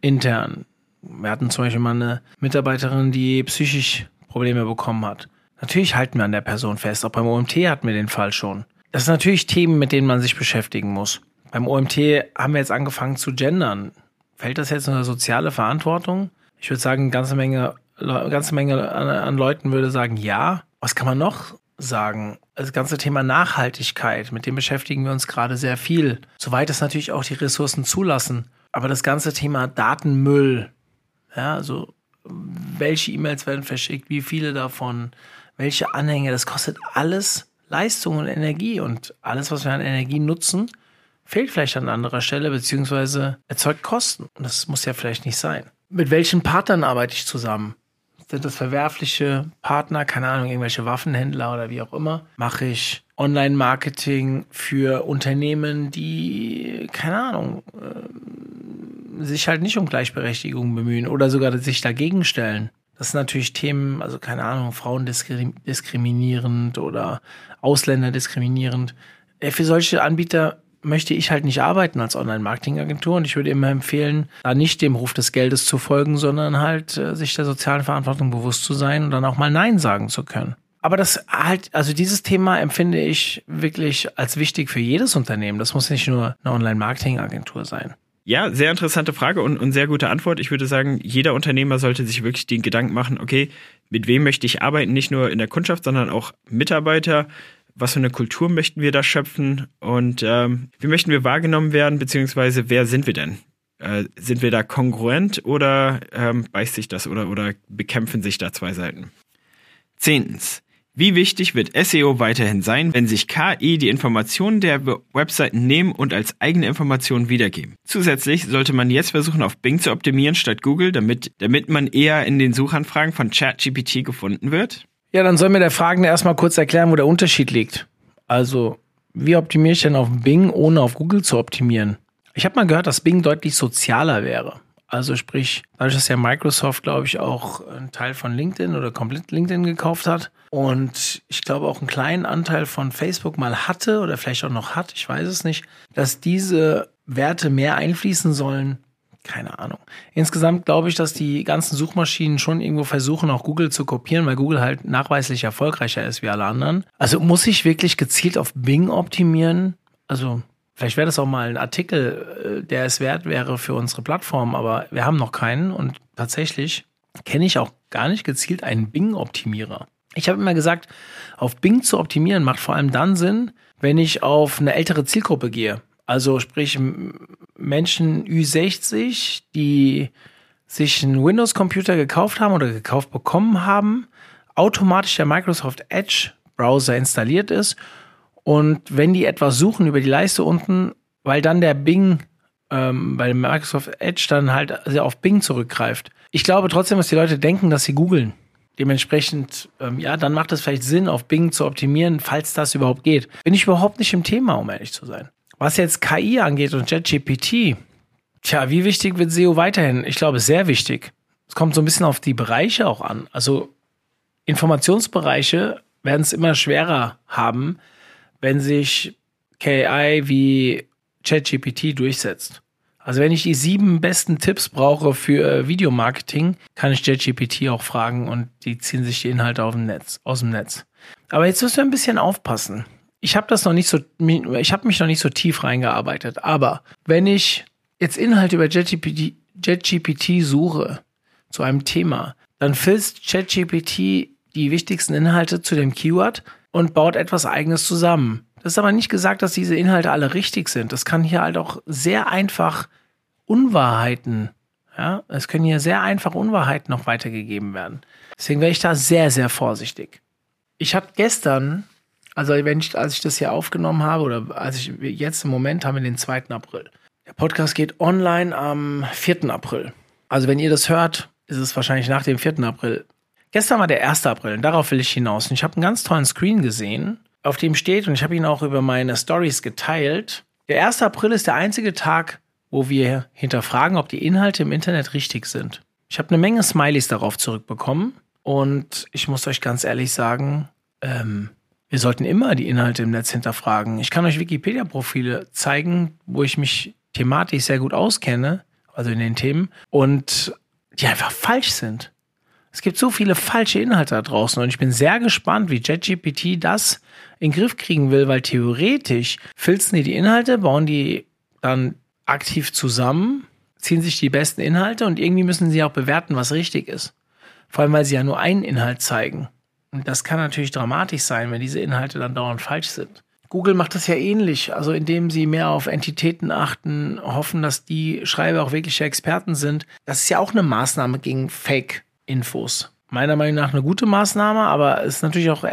intern? Wir hatten zum Beispiel mal eine Mitarbeiterin, die psychisch Probleme bekommen hat. Natürlich halten wir an der Person fest. Auch beim OMT hatten wir den Fall schon. Das sind natürlich Themen, mit denen man sich beschäftigen muss. Beim OMT haben wir jetzt angefangen zu gendern. Fällt das jetzt unter soziale Verantwortung? Ich würde sagen, eine ganze Menge, eine ganze Menge an, an Leuten würde sagen, ja. Was kann man noch sagen? Das ganze Thema Nachhaltigkeit, mit dem beschäftigen wir uns gerade sehr viel. Soweit es natürlich auch die Ressourcen zulassen. Aber das ganze Thema Datenmüll, ja, also welche E-Mails werden verschickt, wie viele davon, welche Anhänge, das kostet alles Leistung und Energie. Und alles, was wir an Energie nutzen, fehlt vielleicht an anderer Stelle, beziehungsweise erzeugt Kosten. Und das muss ja vielleicht nicht sein. Mit welchen Partnern arbeite ich zusammen? Sind das verwerfliche Partner, keine Ahnung, irgendwelche Waffenhändler oder wie auch immer? Mache ich Online-Marketing für Unternehmen, die, keine Ahnung, äh, sich halt nicht um Gleichberechtigung bemühen oder sogar sich dagegen stellen? Das sind natürlich Themen, also keine Ahnung, Frauen diskriminierend oder Ausländer diskriminierend. Äh, für solche Anbieter möchte ich halt nicht arbeiten als Online-Marketing-Agentur und ich würde immer empfehlen, da nicht dem Ruf des Geldes zu folgen, sondern halt äh, sich der sozialen Verantwortung bewusst zu sein und dann auch mal Nein sagen zu können. Aber das halt, also dieses Thema empfinde ich wirklich als wichtig für jedes Unternehmen. Das muss nicht nur eine Online-Marketing-Agentur sein. Ja, sehr interessante Frage und, und sehr gute Antwort. Ich würde sagen, jeder Unternehmer sollte sich wirklich den Gedanken machen, okay, mit wem möchte ich arbeiten, nicht nur in der Kundschaft, sondern auch Mitarbeiter, was für eine Kultur möchten wir da schöpfen und ähm, wie möchten wir wahrgenommen werden, beziehungsweise wer sind wir denn? Äh, sind wir da kongruent oder ähm, beißt sich das oder, oder bekämpfen sich da zwei Seiten? Zehntens. Wie wichtig wird SEO weiterhin sein, wenn sich KI die Informationen der Webseiten nehmen und als eigene Informationen wiedergeben? Zusätzlich sollte man jetzt versuchen, auf Bing zu optimieren statt Google, damit, damit man eher in den Suchanfragen von ChatGPT gefunden wird? Ja, dann soll mir der Fragende erstmal kurz erklären, wo der Unterschied liegt. Also, wie optimiere ich denn auf Bing, ohne auf Google zu optimieren? Ich habe mal gehört, dass Bing deutlich sozialer wäre. Also sprich, dadurch, dass ja Microsoft, glaube ich, auch einen Teil von LinkedIn oder komplett LinkedIn gekauft hat und ich glaube auch einen kleinen Anteil von Facebook mal hatte oder vielleicht auch noch hat, ich weiß es nicht, dass diese Werte mehr einfließen sollen keine Ahnung. Insgesamt glaube ich, dass die ganzen Suchmaschinen schon irgendwo versuchen, auch Google zu kopieren, weil Google halt nachweislich erfolgreicher ist wie alle anderen. Also muss ich wirklich gezielt auf Bing optimieren? Also Vielleicht wäre das auch mal ein Artikel, äh, der es wert wäre für unsere Plattform, aber wir haben noch keinen und tatsächlich kenne ich auch gar nicht gezielt einen Bing-Optimierer. Ich habe immer gesagt, auf Bing zu optimieren macht vor allem dann Sinn, wenn ich auf eine ältere Zielgruppe gehe. Also sprich Menschen Ü60, die sich einen Windows-Computer gekauft haben oder gekauft bekommen haben, automatisch der Microsoft Edge Browser installiert ist und wenn die etwas suchen über die Leiste unten, weil dann der Bing, ähm, weil Microsoft Edge dann halt auf Bing zurückgreift. Ich glaube trotzdem, dass die Leute denken, dass sie googeln. Dementsprechend, ähm, ja, dann macht es vielleicht Sinn, auf Bing zu optimieren, falls das überhaupt geht. Bin ich überhaupt nicht im Thema, um ehrlich zu sein. Was jetzt KI angeht und JetGPT, tja, wie wichtig wird SEO weiterhin? Ich glaube, sehr wichtig. Es kommt so ein bisschen auf die Bereiche auch an. Also Informationsbereiche werden es immer schwerer haben, wenn sich KI wie ChatGPT durchsetzt. Also wenn ich die sieben besten Tipps brauche für Videomarketing, kann ich ChatGPT auch fragen und die ziehen sich die Inhalte Netz, aus dem Netz. Aber jetzt müssen wir ein bisschen aufpassen. Ich habe das noch nicht so, ich habe mich noch nicht so tief reingearbeitet. Aber wenn ich jetzt Inhalte über ChatGPT suche zu einem Thema, dann filzt ChatGPT die wichtigsten Inhalte zu dem Keyword und baut etwas Eigenes zusammen. Das ist aber nicht gesagt, dass diese Inhalte alle richtig sind. Das kann hier halt auch sehr einfach Unwahrheiten, ja, es können hier sehr einfach Unwahrheiten noch weitergegeben werden. Deswegen wäre ich da sehr, sehr vorsichtig. Ich habe gestern, also wenn ich, als ich das hier aufgenommen habe, oder als ich jetzt im Moment haben wir den 2. April. Der Podcast geht online am 4. April. Also wenn ihr das hört, ist es wahrscheinlich nach dem 4. April. Gestern war der 1. April und darauf will ich hinaus. Und ich habe einen ganz tollen Screen gesehen, auf dem steht, und ich habe ihn auch über meine Stories geteilt, der 1. April ist der einzige Tag, wo wir hinterfragen, ob die Inhalte im Internet richtig sind. Ich habe eine Menge Smileys darauf zurückbekommen und ich muss euch ganz ehrlich sagen, ähm, wir sollten immer die Inhalte im Netz hinterfragen. Ich kann euch Wikipedia-Profile zeigen, wo ich mich thematisch sehr gut auskenne, also in den Themen, und die einfach falsch sind. Es gibt so viele falsche Inhalte da draußen und ich bin sehr gespannt, wie JetGPT das in den Griff kriegen will, weil theoretisch filzen die die Inhalte, bauen die dann aktiv zusammen, ziehen sich die besten Inhalte und irgendwie müssen sie auch bewerten, was richtig ist. Vor allem, weil sie ja nur einen Inhalt zeigen. Und das kann natürlich dramatisch sein, wenn diese Inhalte dann dauernd falsch sind. Google macht das ja ähnlich, also indem sie mehr auf Entitäten achten, hoffen, dass die Schreiber auch wirkliche Experten sind. Das ist ja auch eine Maßnahme gegen Fake Infos. Meiner Meinung nach eine gute Maßnahme, aber es ist natürlich auch,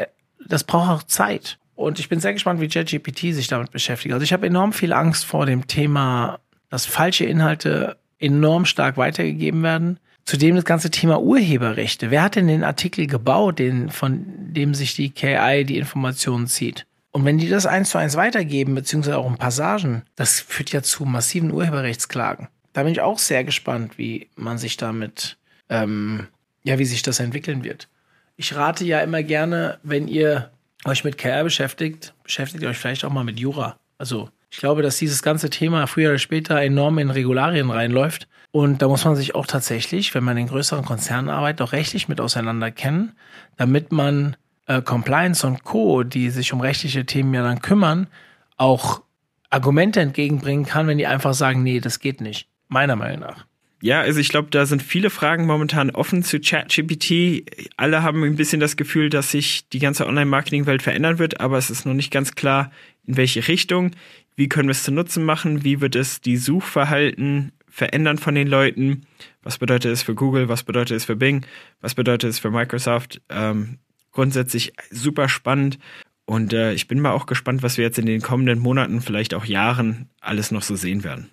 das braucht auch Zeit. Und ich bin sehr gespannt, wie JetGPT sich damit beschäftigt. Also ich habe enorm viel Angst vor dem Thema, dass falsche Inhalte enorm stark weitergegeben werden. Zudem das ganze Thema Urheberrechte. Wer hat denn den Artikel gebaut, den, von dem sich die KI die Informationen zieht? Und wenn die das eins zu eins weitergeben, beziehungsweise auch in Passagen, das führt ja zu massiven Urheberrechtsklagen. Da bin ich auch sehr gespannt, wie man sich damit ähm, ja, wie sich das entwickeln wird. Ich rate ja immer gerne, wenn ihr euch mit KR beschäftigt, beschäftigt euch vielleicht auch mal mit Jura. Also ich glaube, dass dieses ganze Thema früher oder später enorm in Regularien reinläuft. Und da muss man sich auch tatsächlich, wenn man in größeren Konzernen arbeitet, auch rechtlich mit auseinander kennen, damit man äh, Compliance und Co., die sich um rechtliche Themen ja dann kümmern, auch Argumente entgegenbringen kann, wenn die einfach sagen, nee, das geht nicht. Meiner Meinung nach. Ja, also ich glaube, da sind viele Fragen momentan offen zu ChatGPT. Alle haben ein bisschen das Gefühl, dass sich die ganze Online-Marketing-Welt verändern wird, aber es ist noch nicht ganz klar, in welche Richtung. Wie können wir es zu Nutzen machen? Wie wird es die Suchverhalten verändern von den Leuten? Was bedeutet es für Google? Was bedeutet es für Bing? Was bedeutet es für Microsoft? Ähm, grundsätzlich super spannend. Und äh, ich bin mal auch gespannt, was wir jetzt in den kommenden Monaten, vielleicht auch Jahren alles noch so sehen werden.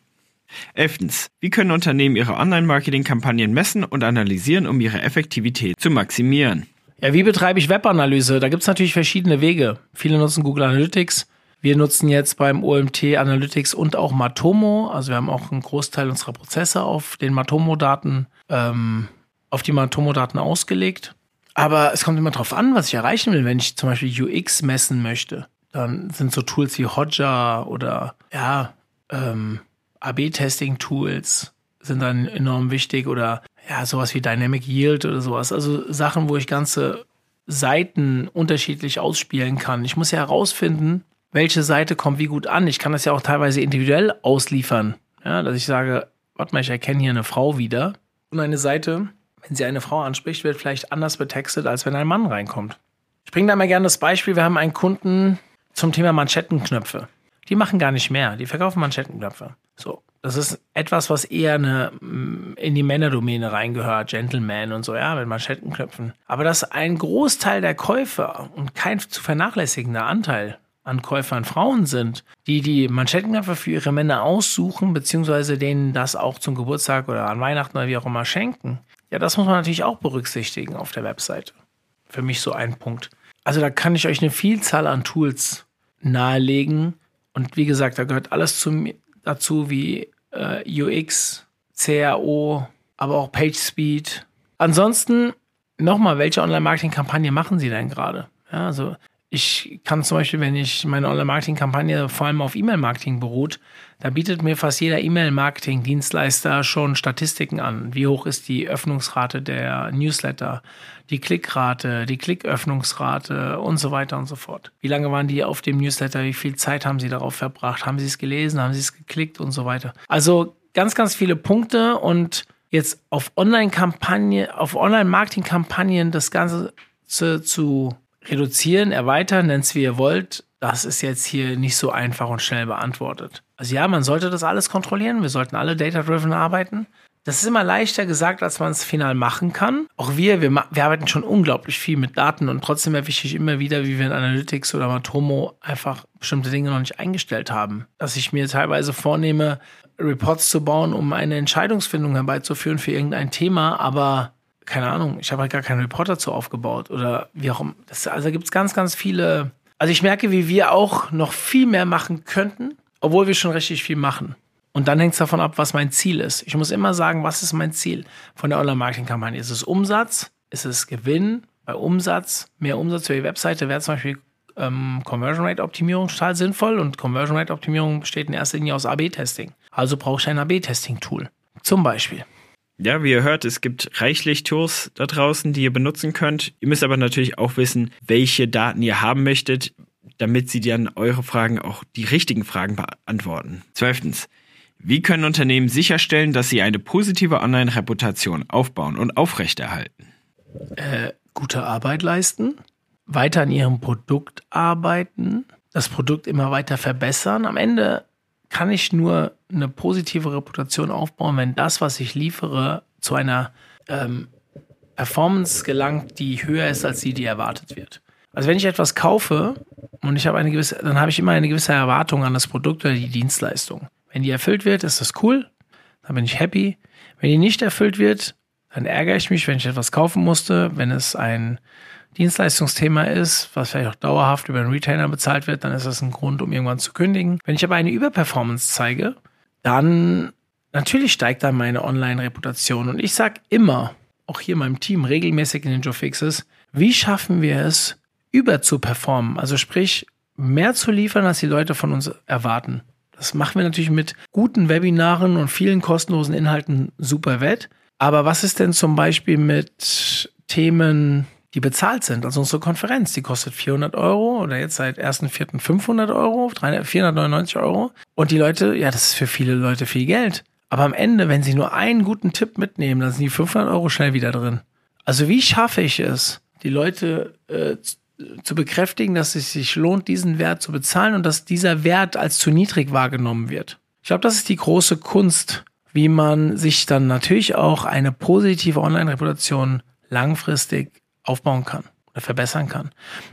Elftens. Wie können Unternehmen ihre Online-Marketing-Kampagnen messen und analysieren, um ihre Effektivität zu maximieren? Ja, wie betreibe ich Webanalyse? Da gibt es natürlich verschiedene Wege. Viele nutzen Google Analytics. Wir nutzen jetzt beim OMT Analytics und auch Matomo. Also wir haben auch einen Großteil unserer Prozesse auf den Matomo-Daten, ähm, auf die Matomo-Daten ausgelegt. Aber es kommt immer darauf an, was ich erreichen will. Wenn ich zum Beispiel UX messen möchte, dann sind so Tools wie Hotjar oder ja, ähm, AB-Testing-Tools sind dann enorm wichtig oder ja, sowas wie Dynamic Yield oder sowas. Also Sachen, wo ich ganze Seiten unterschiedlich ausspielen kann. Ich muss ja herausfinden, welche Seite kommt wie gut an. Ich kann das ja auch teilweise individuell ausliefern. Ja, dass ich sage, warte mal, ich erkenne hier eine Frau wieder. Und eine Seite, wenn sie eine Frau anspricht, wird vielleicht anders betextet, als wenn ein Mann reinkommt. Ich bringe da mal gerne das Beispiel, wir haben einen Kunden zum Thema Manschettenknöpfe. Die machen gar nicht mehr, die verkaufen Manschettenknöpfe. So, das ist etwas, was eher eine, mm, in die Männerdomäne reingehört, Gentleman und so, ja, mit Manschettenknöpfen. Aber dass ein Großteil der Käufer und kein zu vernachlässigender Anteil an Käufern Frauen sind, die die Manschettenknöpfe für ihre Männer aussuchen, beziehungsweise denen das auch zum Geburtstag oder an Weihnachten oder wie auch immer schenken. Ja, das muss man natürlich auch berücksichtigen auf der Webseite. Für mich so ein Punkt. Also da kann ich euch eine Vielzahl an Tools nahelegen. Und wie gesagt, da gehört alles zu, dazu wie äh, UX, CRO, aber auch PageSpeed. Ansonsten nochmal, welche Online-Marketing-Kampagne machen Sie denn gerade? Ja, also ich kann zum Beispiel, wenn ich meine Online-Marketing-Kampagne vor allem auf E-Mail-Marketing beruht, da bietet mir fast jeder E-Mail-Marketing-Dienstleister schon Statistiken an. Wie hoch ist die Öffnungsrate der Newsletter, die Klickrate, die Klicköffnungsrate und so weiter und so fort. Wie lange waren die auf dem Newsletter? Wie viel Zeit haben sie darauf verbracht? Haben sie es gelesen? Haben sie es geklickt und so weiter? Also ganz, ganz viele Punkte und jetzt auf Online-Kampagne, auf Online-Marketing-Kampagnen das Ganze zu, zu reduzieren, erweitern, nennt es wie ihr wollt, das ist jetzt hier nicht so einfach und schnell beantwortet. Also ja, man sollte das alles kontrollieren, wir sollten alle data-driven arbeiten. Das ist immer leichter gesagt, als man es final machen kann. Auch wir, wir, wir, arbeiten schon unglaublich viel mit Daten und trotzdem erwische ich immer wieder, wie wir in Analytics oder Matomo einfach bestimmte Dinge noch nicht eingestellt haben. Dass ich mir teilweise vornehme, Reports zu bauen, um eine Entscheidungsfindung herbeizuführen für irgendein Thema, aber keine Ahnung, ich habe halt gar keinen Reporter dazu aufgebaut oder wie auch immer. Das, also gibt es ganz, ganz viele. Also ich merke, wie wir auch noch viel mehr machen könnten, obwohl wir schon richtig viel machen. Und dann hängt es davon ab, was mein Ziel ist. Ich muss immer sagen, was ist mein Ziel von der Online-Marketing-Kampagne? Ist es Umsatz? Ist es Gewinn? Bei Umsatz, mehr Umsatz für die Webseite wäre zum Beispiel ähm, Conversion Rate Optimierung total sinnvoll und Conversion Rate Optimierung besteht in erster Linie aus AB-Testing. Also brauche ich ein AB-Testing-Tool. Zum Beispiel. Ja, wie ihr hört, es gibt reichlich Tools da draußen, die ihr benutzen könnt. Ihr müsst aber natürlich auch wissen, welche Daten ihr haben möchtet, damit sie dann eure Fragen auch die richtigen Fragen beantworten. Zwölftens. Wie können Unternehmen sicherstellen, dass sie eine positive Online-Reputation aufbauen und aufrechterhalten? Äh, gute Arbeit leisten, weiter an ihrem Produkt arbeiten, das Produkt immer weiter verbessern. Am Ende kann ich nur eine positive Reputation aufbauen, wenn das, was ich liefere, zu einer ähm, Performance gelangt, die höher ist als die, die erwartet wird. Also wenn ich etwas kaufe und ich habe eine gewisse, dann habe ich immer eine gewisse Erwartung an das Produkt oder die Dienstleistung. Wenn die erfüllt wird, ist das cool, dann bin ich happy. Wenn die nicht erfüllt wird, dann ärgere ich mich, wenn ich etwas kaufen musste, wenn es ein Dienstleistungsthema ist, was vielleicht auch dauerhaft über einen Retainer bezahlt wird, dann ist das ein Grund, um irgendwann zu kündigen. Wenn ich aber eine Überperformance zeige, dann natürlich steigt dann meine Online-Reputation. Und ich sage immer, auch hier in meinem Team, regelmäßig in den Joe Fixes, wie schaffen wir es, über zu performen? Also sprich, mehr zu liefern, als die Leute von uns erwarten. Das machen wir natürlich mit guten Webinaren und vielen kostenlosen Inhalten super wett. Aber was ist denn zum Beispiel mit Themen die bezahlt sind. Also unsere Konferenz, die kostet 400 Euro oder jetzt seit 1.4. 500 Euro, 499 Euro. Und die Leute, ja, das ist für viele Leute viel Geld. Aber am Ende, wenn sie nur einen guten Tipp mitnehmen, dann sind die 500 Euro schnell wieder drin. Also wie schaffe ich es, die Leute äh, zu bekräftigen, dass es sich lohnt, diesen Wert zu bezahlen und dass dieser Wert als zu niedrig wahrgenommen wird? Ich glaube, das ist die große Kunst, wie man sich dann natürlich auch eine positive Online-Reputation langfristig aufbauen kann oder verbessern kann.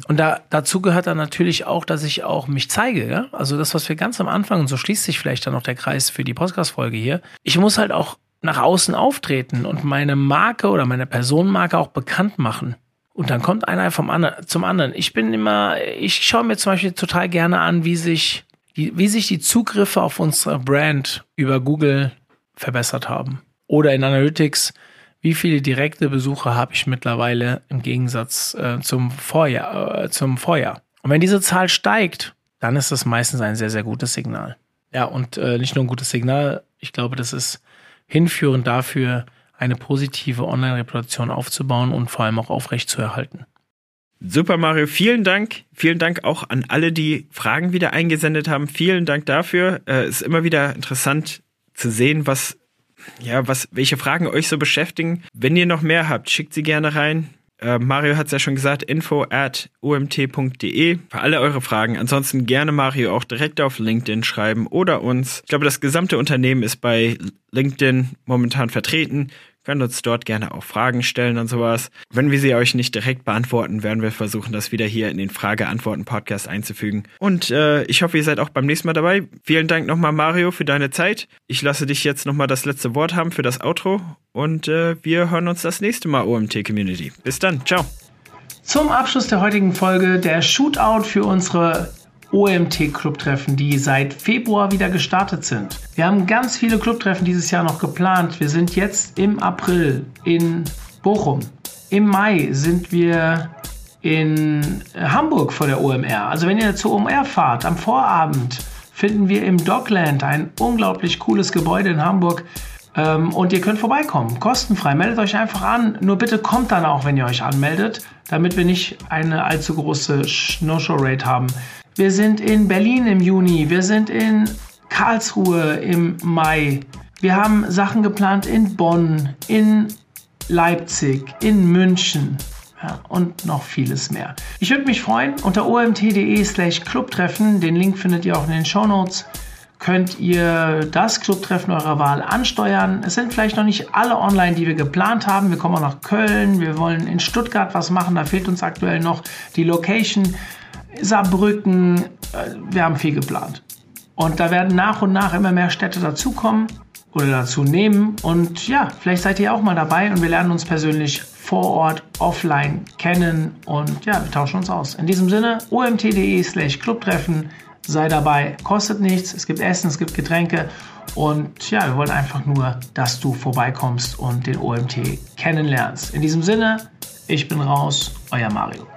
Und da, dazu gehört dann natürlich auch, dass ich auch mich zeige. Ja? Also das, was wir ganz am Anfang, und so schließt sich vielleicht dann noch der Kreis für die Podcast-Folge hier, ich muss halt auch nach außen auftreten und meine Marke oder meine Personenmarke auch bekannt machen. Und dann kommt einer vom anderen, zum anderen. Ich bin immer, ich schaue mir zum Beispiel total gerne an, wie sich die, wie sich die Zugriffe auf unsere Brand über Google verbessert haben. Oder in Analytics, wie viele direkte Besucher habe ich mittlerweile im Gegensatz äh, zum, Vorjahr, äh, zum Vorjahr. Und wenn diese Zahl steigt, dann ist das meistens ein sehr, sehr gutes Signal. Ja, und äh, nicht nur ein gutes Signal, ich glaube, das ist hinführend dafür, eine positive Online-Reputation aufzubauen und vor allem auch aufrecht zu erhalten. Super, Mario. Vielen Dank. Vielen Dank auch an alle, die Fragen wieder eingesendet haben. Vielen Dank dafür. Es äh, ist immer wieder interessant zu sehen, was, ja, was, welche Fragen euch so beschäftigen. Wenn ihr noch mehr habt, schickt sie gerne rein. Äh, Mario hat es ja schon gesagt, info at umt.de für alle eure Fragen. Ansonsten gerne Mario auch direkt auf LinkedIn schreiben oder uns. Ich glaube, das gesamte Unternehmen ist bei LinkedIn momentan vertreten. Könnt uns dort gerne auch Fragen stellen und sowas. Wenn wir sie euch nicht direkt beantworten, werden wir versuchen, das wieder hier in den Frage-Antworten-Podcast einzufügen. Und äh, ich hoffe, ihr seid auch beim nächsten Mal dabei. Vielen Dank nochmal, Mario, für deine Zeit. Ich lasse dich jetzt nochmal das letzte Wort haben für das Outro. Und äh, wir hören uns das nächste Mal, OMT Community. Bis dann. Ciao. Zum Abschluss der heutigen Folge der Shootout für unsere OMT-Clubtreffen, die seit Februar wieder gestartet sind. Wir haben ganz viele Clubtreffen dieses Jahr noch geplant. Wir sind jetzt im April in Bochum. Im Mai sind wir in Hamburg vor der OMR. Also wenn ihr zur OMR fahrt, am Vorabend finden wir im Dockland ein unglaublich cooles Gebäude in Hamburg. Ähm, und ihr könnt vorbeikommen, kostenfrei. Meldet euch einfach an. Nur bitte kommt dann auch, wenn ihr euch anmeldet, damit wir nicht eine allzu große No-Show-Rate haben. Wir sind in Berlin im Juni. Wir sind in Karlsruhe im Mai. Wir haben Sachen geplant in Bonn, in Leipzig, in München ja, und noch vieles mehr. Ich würde mich freuen, unter omt.de slash Clubtreffen, den Link findet ihr auch in den Show Notes, könnt ihr das Clubtreffen eurer Wahl ansteuern. Es sind vielleicht noch nicht alle online, die wir geplant haben. Wir kommen auch nach Köln, wir wollen in Stuttgart was machen, da fehlt uns aktuell noch die Location. Saarbrücken, äh, wir haben viel geplant. Und da werden nach und nach immer mehr Städte dazukommen oder dazu nehmen. Und ja, vielleicht seid ihr auch mal dabei und wir lernen uns persönlich vor Ort, offline kennen und ja, wir tauschen uns aus. In diesem Sinne, omt.de slash Clubtreffen, sei dabei, kostet nichts, es gibt Essen, es gibt Getränke und ja, wir wollen einfach nur, dass du vorbeikommst und den OMT kennenlernst. In diesem Sinne, ich bin raus, euer Mario.